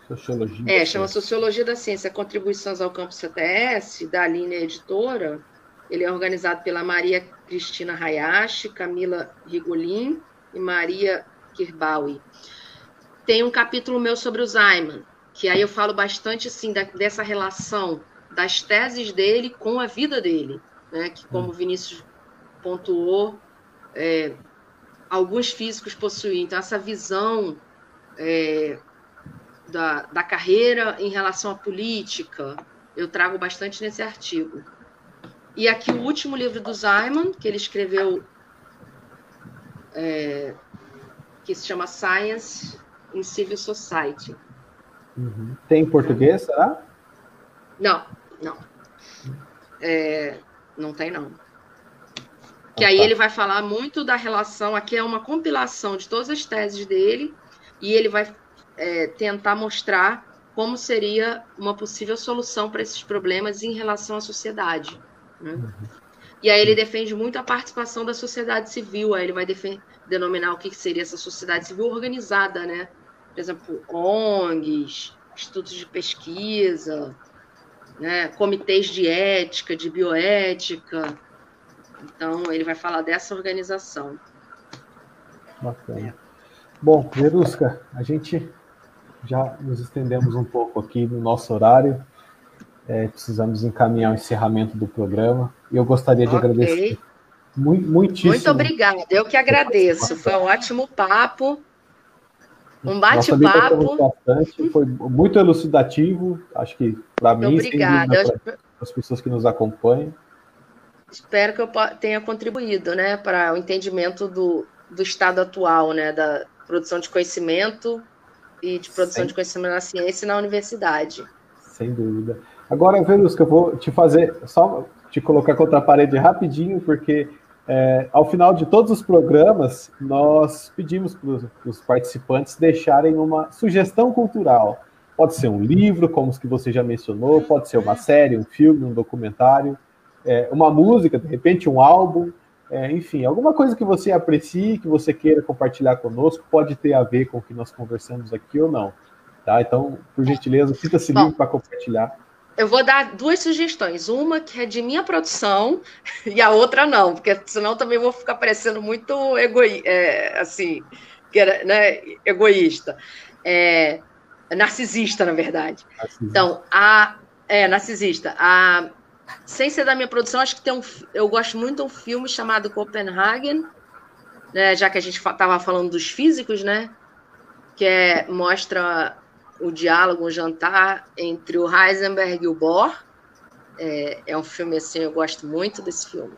Sociologia. É, chama Sociologia da Ciência, Contribuições ao Campo CTS, da linha editora. Ele é organizado pela Maria Cristina Hayashi, Camila Rigolin e Maria Kirbaui. Tem um capítulo meu sobre o Zayman, que aí eu falo bastante assim da, dessa relação das teses dele com a vida dele, né? Que como o Vinícius pontuou, é, alguns físicos possuem. Então essa visão é, da, da carreira em relação à política, eu trago bastante nesse artigo. E aqui o último livro do Simon, que ele escreveu, é, que se chama Science in Civil Society. Uhum. Tem em português, será? Não, não. É, não tem, não. Que ah, aí tá. ele vai falar muito da relação. Aqui é uma compilação de todas as teses dele, e ele vai é, tentar mostrar como seria uma possível solução para esses problemas em relação à sociedade. Né? Uhum. E aí ele defende muito a participação da sociedade civil, aí ele vai denominar o que seria essa sociedade civil organizada, né? Por exemplo, ONGs, institutos de pesquisa, né? comitês de ética, de bioética. Então, ele vai falar dessa organização. Bacana. Bom, Verusca, a gente já nos estendemos um pouco aqui no nosso horário. É, precisamos encaminhar o encerramento do programa. E eu gostaria de okay. agradecer muito, muitíssimo. Muito obrigada, eu que agradeço. Foi um ótimo papo. Um bate-papo. bastante, foi muito elucidativo, acho que para mim, obrigada. para as pessoas que nos acompanham. Espero que eu tenha contribuído, né, para o entendimento do, do estado atual, né, da produção de conhecimento e de produção Sem... de conhecimento na ciência e na universidade. Sem dúvida. Agora, Verusca, eu vou te fazer, só te colocar contra a parede rapidinho, porque é, ao final de todos os programas, nós pedimos para os participantes deixarem uma sugestão cultural. Pode ser um livro, como os que você já mencionou, pode ser uma série, um filme, um documentário, é, uma música, de repente um álbum, é, enfim, alguma coisa que você aprecie, que você queira compartilhar conosco, pode ter a ver com o que nós conversamos aqui ou não. Tá? Então, por gentileza, sinta-se livre para compartilhar. Eu vou dar duas sugestões. Uma que é de minha produção e a outra não, porque senão também vou ficar parecendo muito egoísta, é, assim, né, egoísta. É, narcisista, na verdade. Narcisista. Então, a. É, narcisista. A sem ser da minha produção, acho que tem um. Eu gosto muito de um filme chamado Copenhagen, né, já que a gente estava falando dos físicos, né? Que é, mostra o diálogo, o jantar entre o Heisenberg e o Bohr. É, é um filme assim, eu gosto muito desse filme.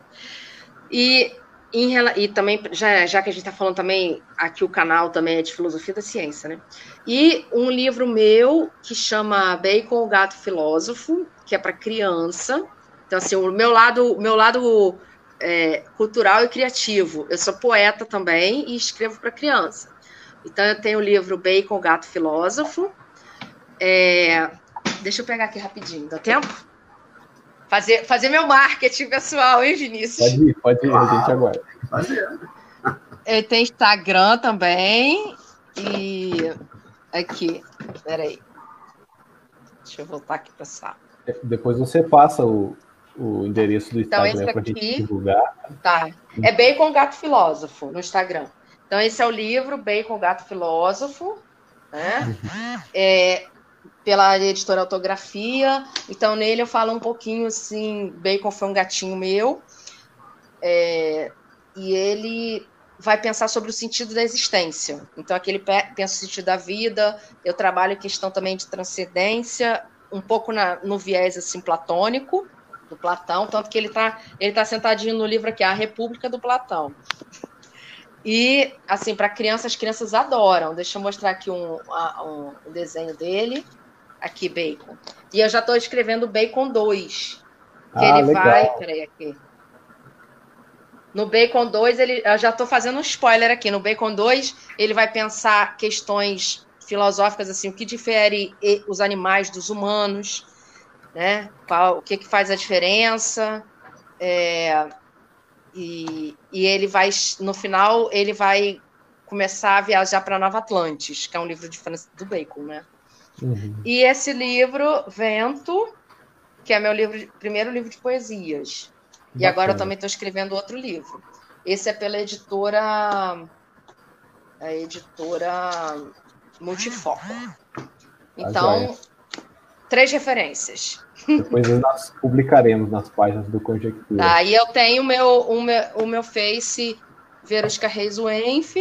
E, em, e também, já, já que a gente está falando também, aqui o canal também é de filosofia da ciência, né? E um livro meu que chama Bacon, o Gato Filósofo, que é para criança, então, assim, o meu lado, meu lado é, cultural e criativo. Eu sou poeta também e escrevo para criança. Então, eu tenho o livro Bacon, Gato Filósofo. É, deixa eu pegar aqui rapidinho, dá tempo? Fazer, fazer meu marketing pessoal, hein, Vinícius? Pode ir, pode ir, a gente aguarda. Fazer. Eu tenho Instagram também. E aqui, peraí. Deixa eu voltar aqui para a sala. Depois você passa o, o endereço do então, Instagram para a gente divulgar. Tá. É Bacon Gato Filósofo no Instagram. Então, esse é o livro Bacon Gato Filósofo, né? É, pela editora Autografia. Então, nele eu falo um pouquinho assim: Bacon foi um gatinho meu. É, e ele vai pensar sobre o sentido da existência. Então, aqui ele pensa o sentido da vida. Eu trabalho questão também de transcendência, um pouco na, no viés assim platônico do Platão, tanto que ele está ele tá sentadinho no livro aqui, A República do Platão. E, assim, para crianças, as crianças adoram. Deixa eu mostrar aqui um, um, um desenho dele. Aqui, Bacon. E eu já estou escrevendo Bacon 2. Que ah, ele legal. vai. Peraí, aqui. No Bacon 2, ele, eu já estou fazendo um spoiler aqui. No Bacon 2, ele vai pensar questões filosóficas, assim, o que difere os animais dos humanos, né? Qual, o que, que faz a diferença. É, e, e ele vai, no final, ele vai começar a viajar para Nova Atlantis, que é um livro de do Bacon, né? Uhum. E esse livro, Vento, que é meu livro, primeiro livro de poesias. Bacana. E agora eu também estou escrevendo outro livro. Esse é pela editora. A editora Multifoco. Então, três referências. Depois nós publicaremos nas páginas do Conjectura. Tá, e eu tenho o meu, o meu, o meu Face, Verusca Reis Wenf,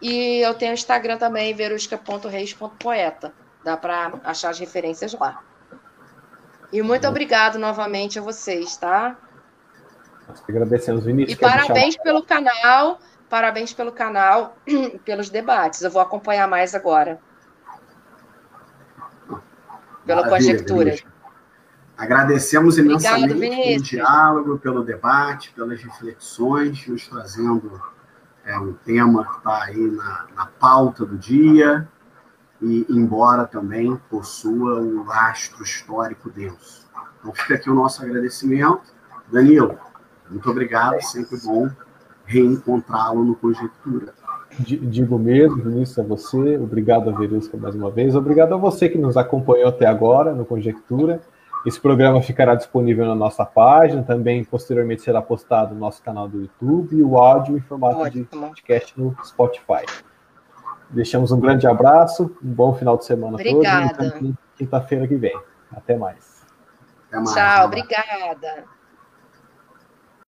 e eu tenho o Instagram também, verusca.reis.poeta. Dá para achar as referências lá. E muito obrigado novamente a vocês, tá? Nós que agradecemos, Vinícius. E parabéns pelo canal, parabéns pelo canal, pelos debates. Eu vou acompanhar mais agora. Pela Maravilha, conjectura. Vinícius. Agradecemos imensamente Obrigado, pelo diálogo, pelo debate, pelas reflexões, nos trazendo é, um tema que está aí na, na pauta do dia, e embora também possua um lastro histórico denso. Então fica aqui o nosso agradecimento. Danilo, muito obrigado, sempre bom reencontrá-lo no Conjectura. Digo mesmo, Vinícius, a você, obrigado a Verusca mais uma vez, obrigado a você que nos acompanhou até agora no Conjectura. Esse programa ficará disponível na nossa página, também posteriormente será postado no nosso canal do YouTube e o áudio em formato Ótimo. de podcast no Spotify. Deixamos um grande abraço, um bom final de semana Obrigada. todos. Quinta-feira que vem. Até mais. Até mais. Tchau, obrigada.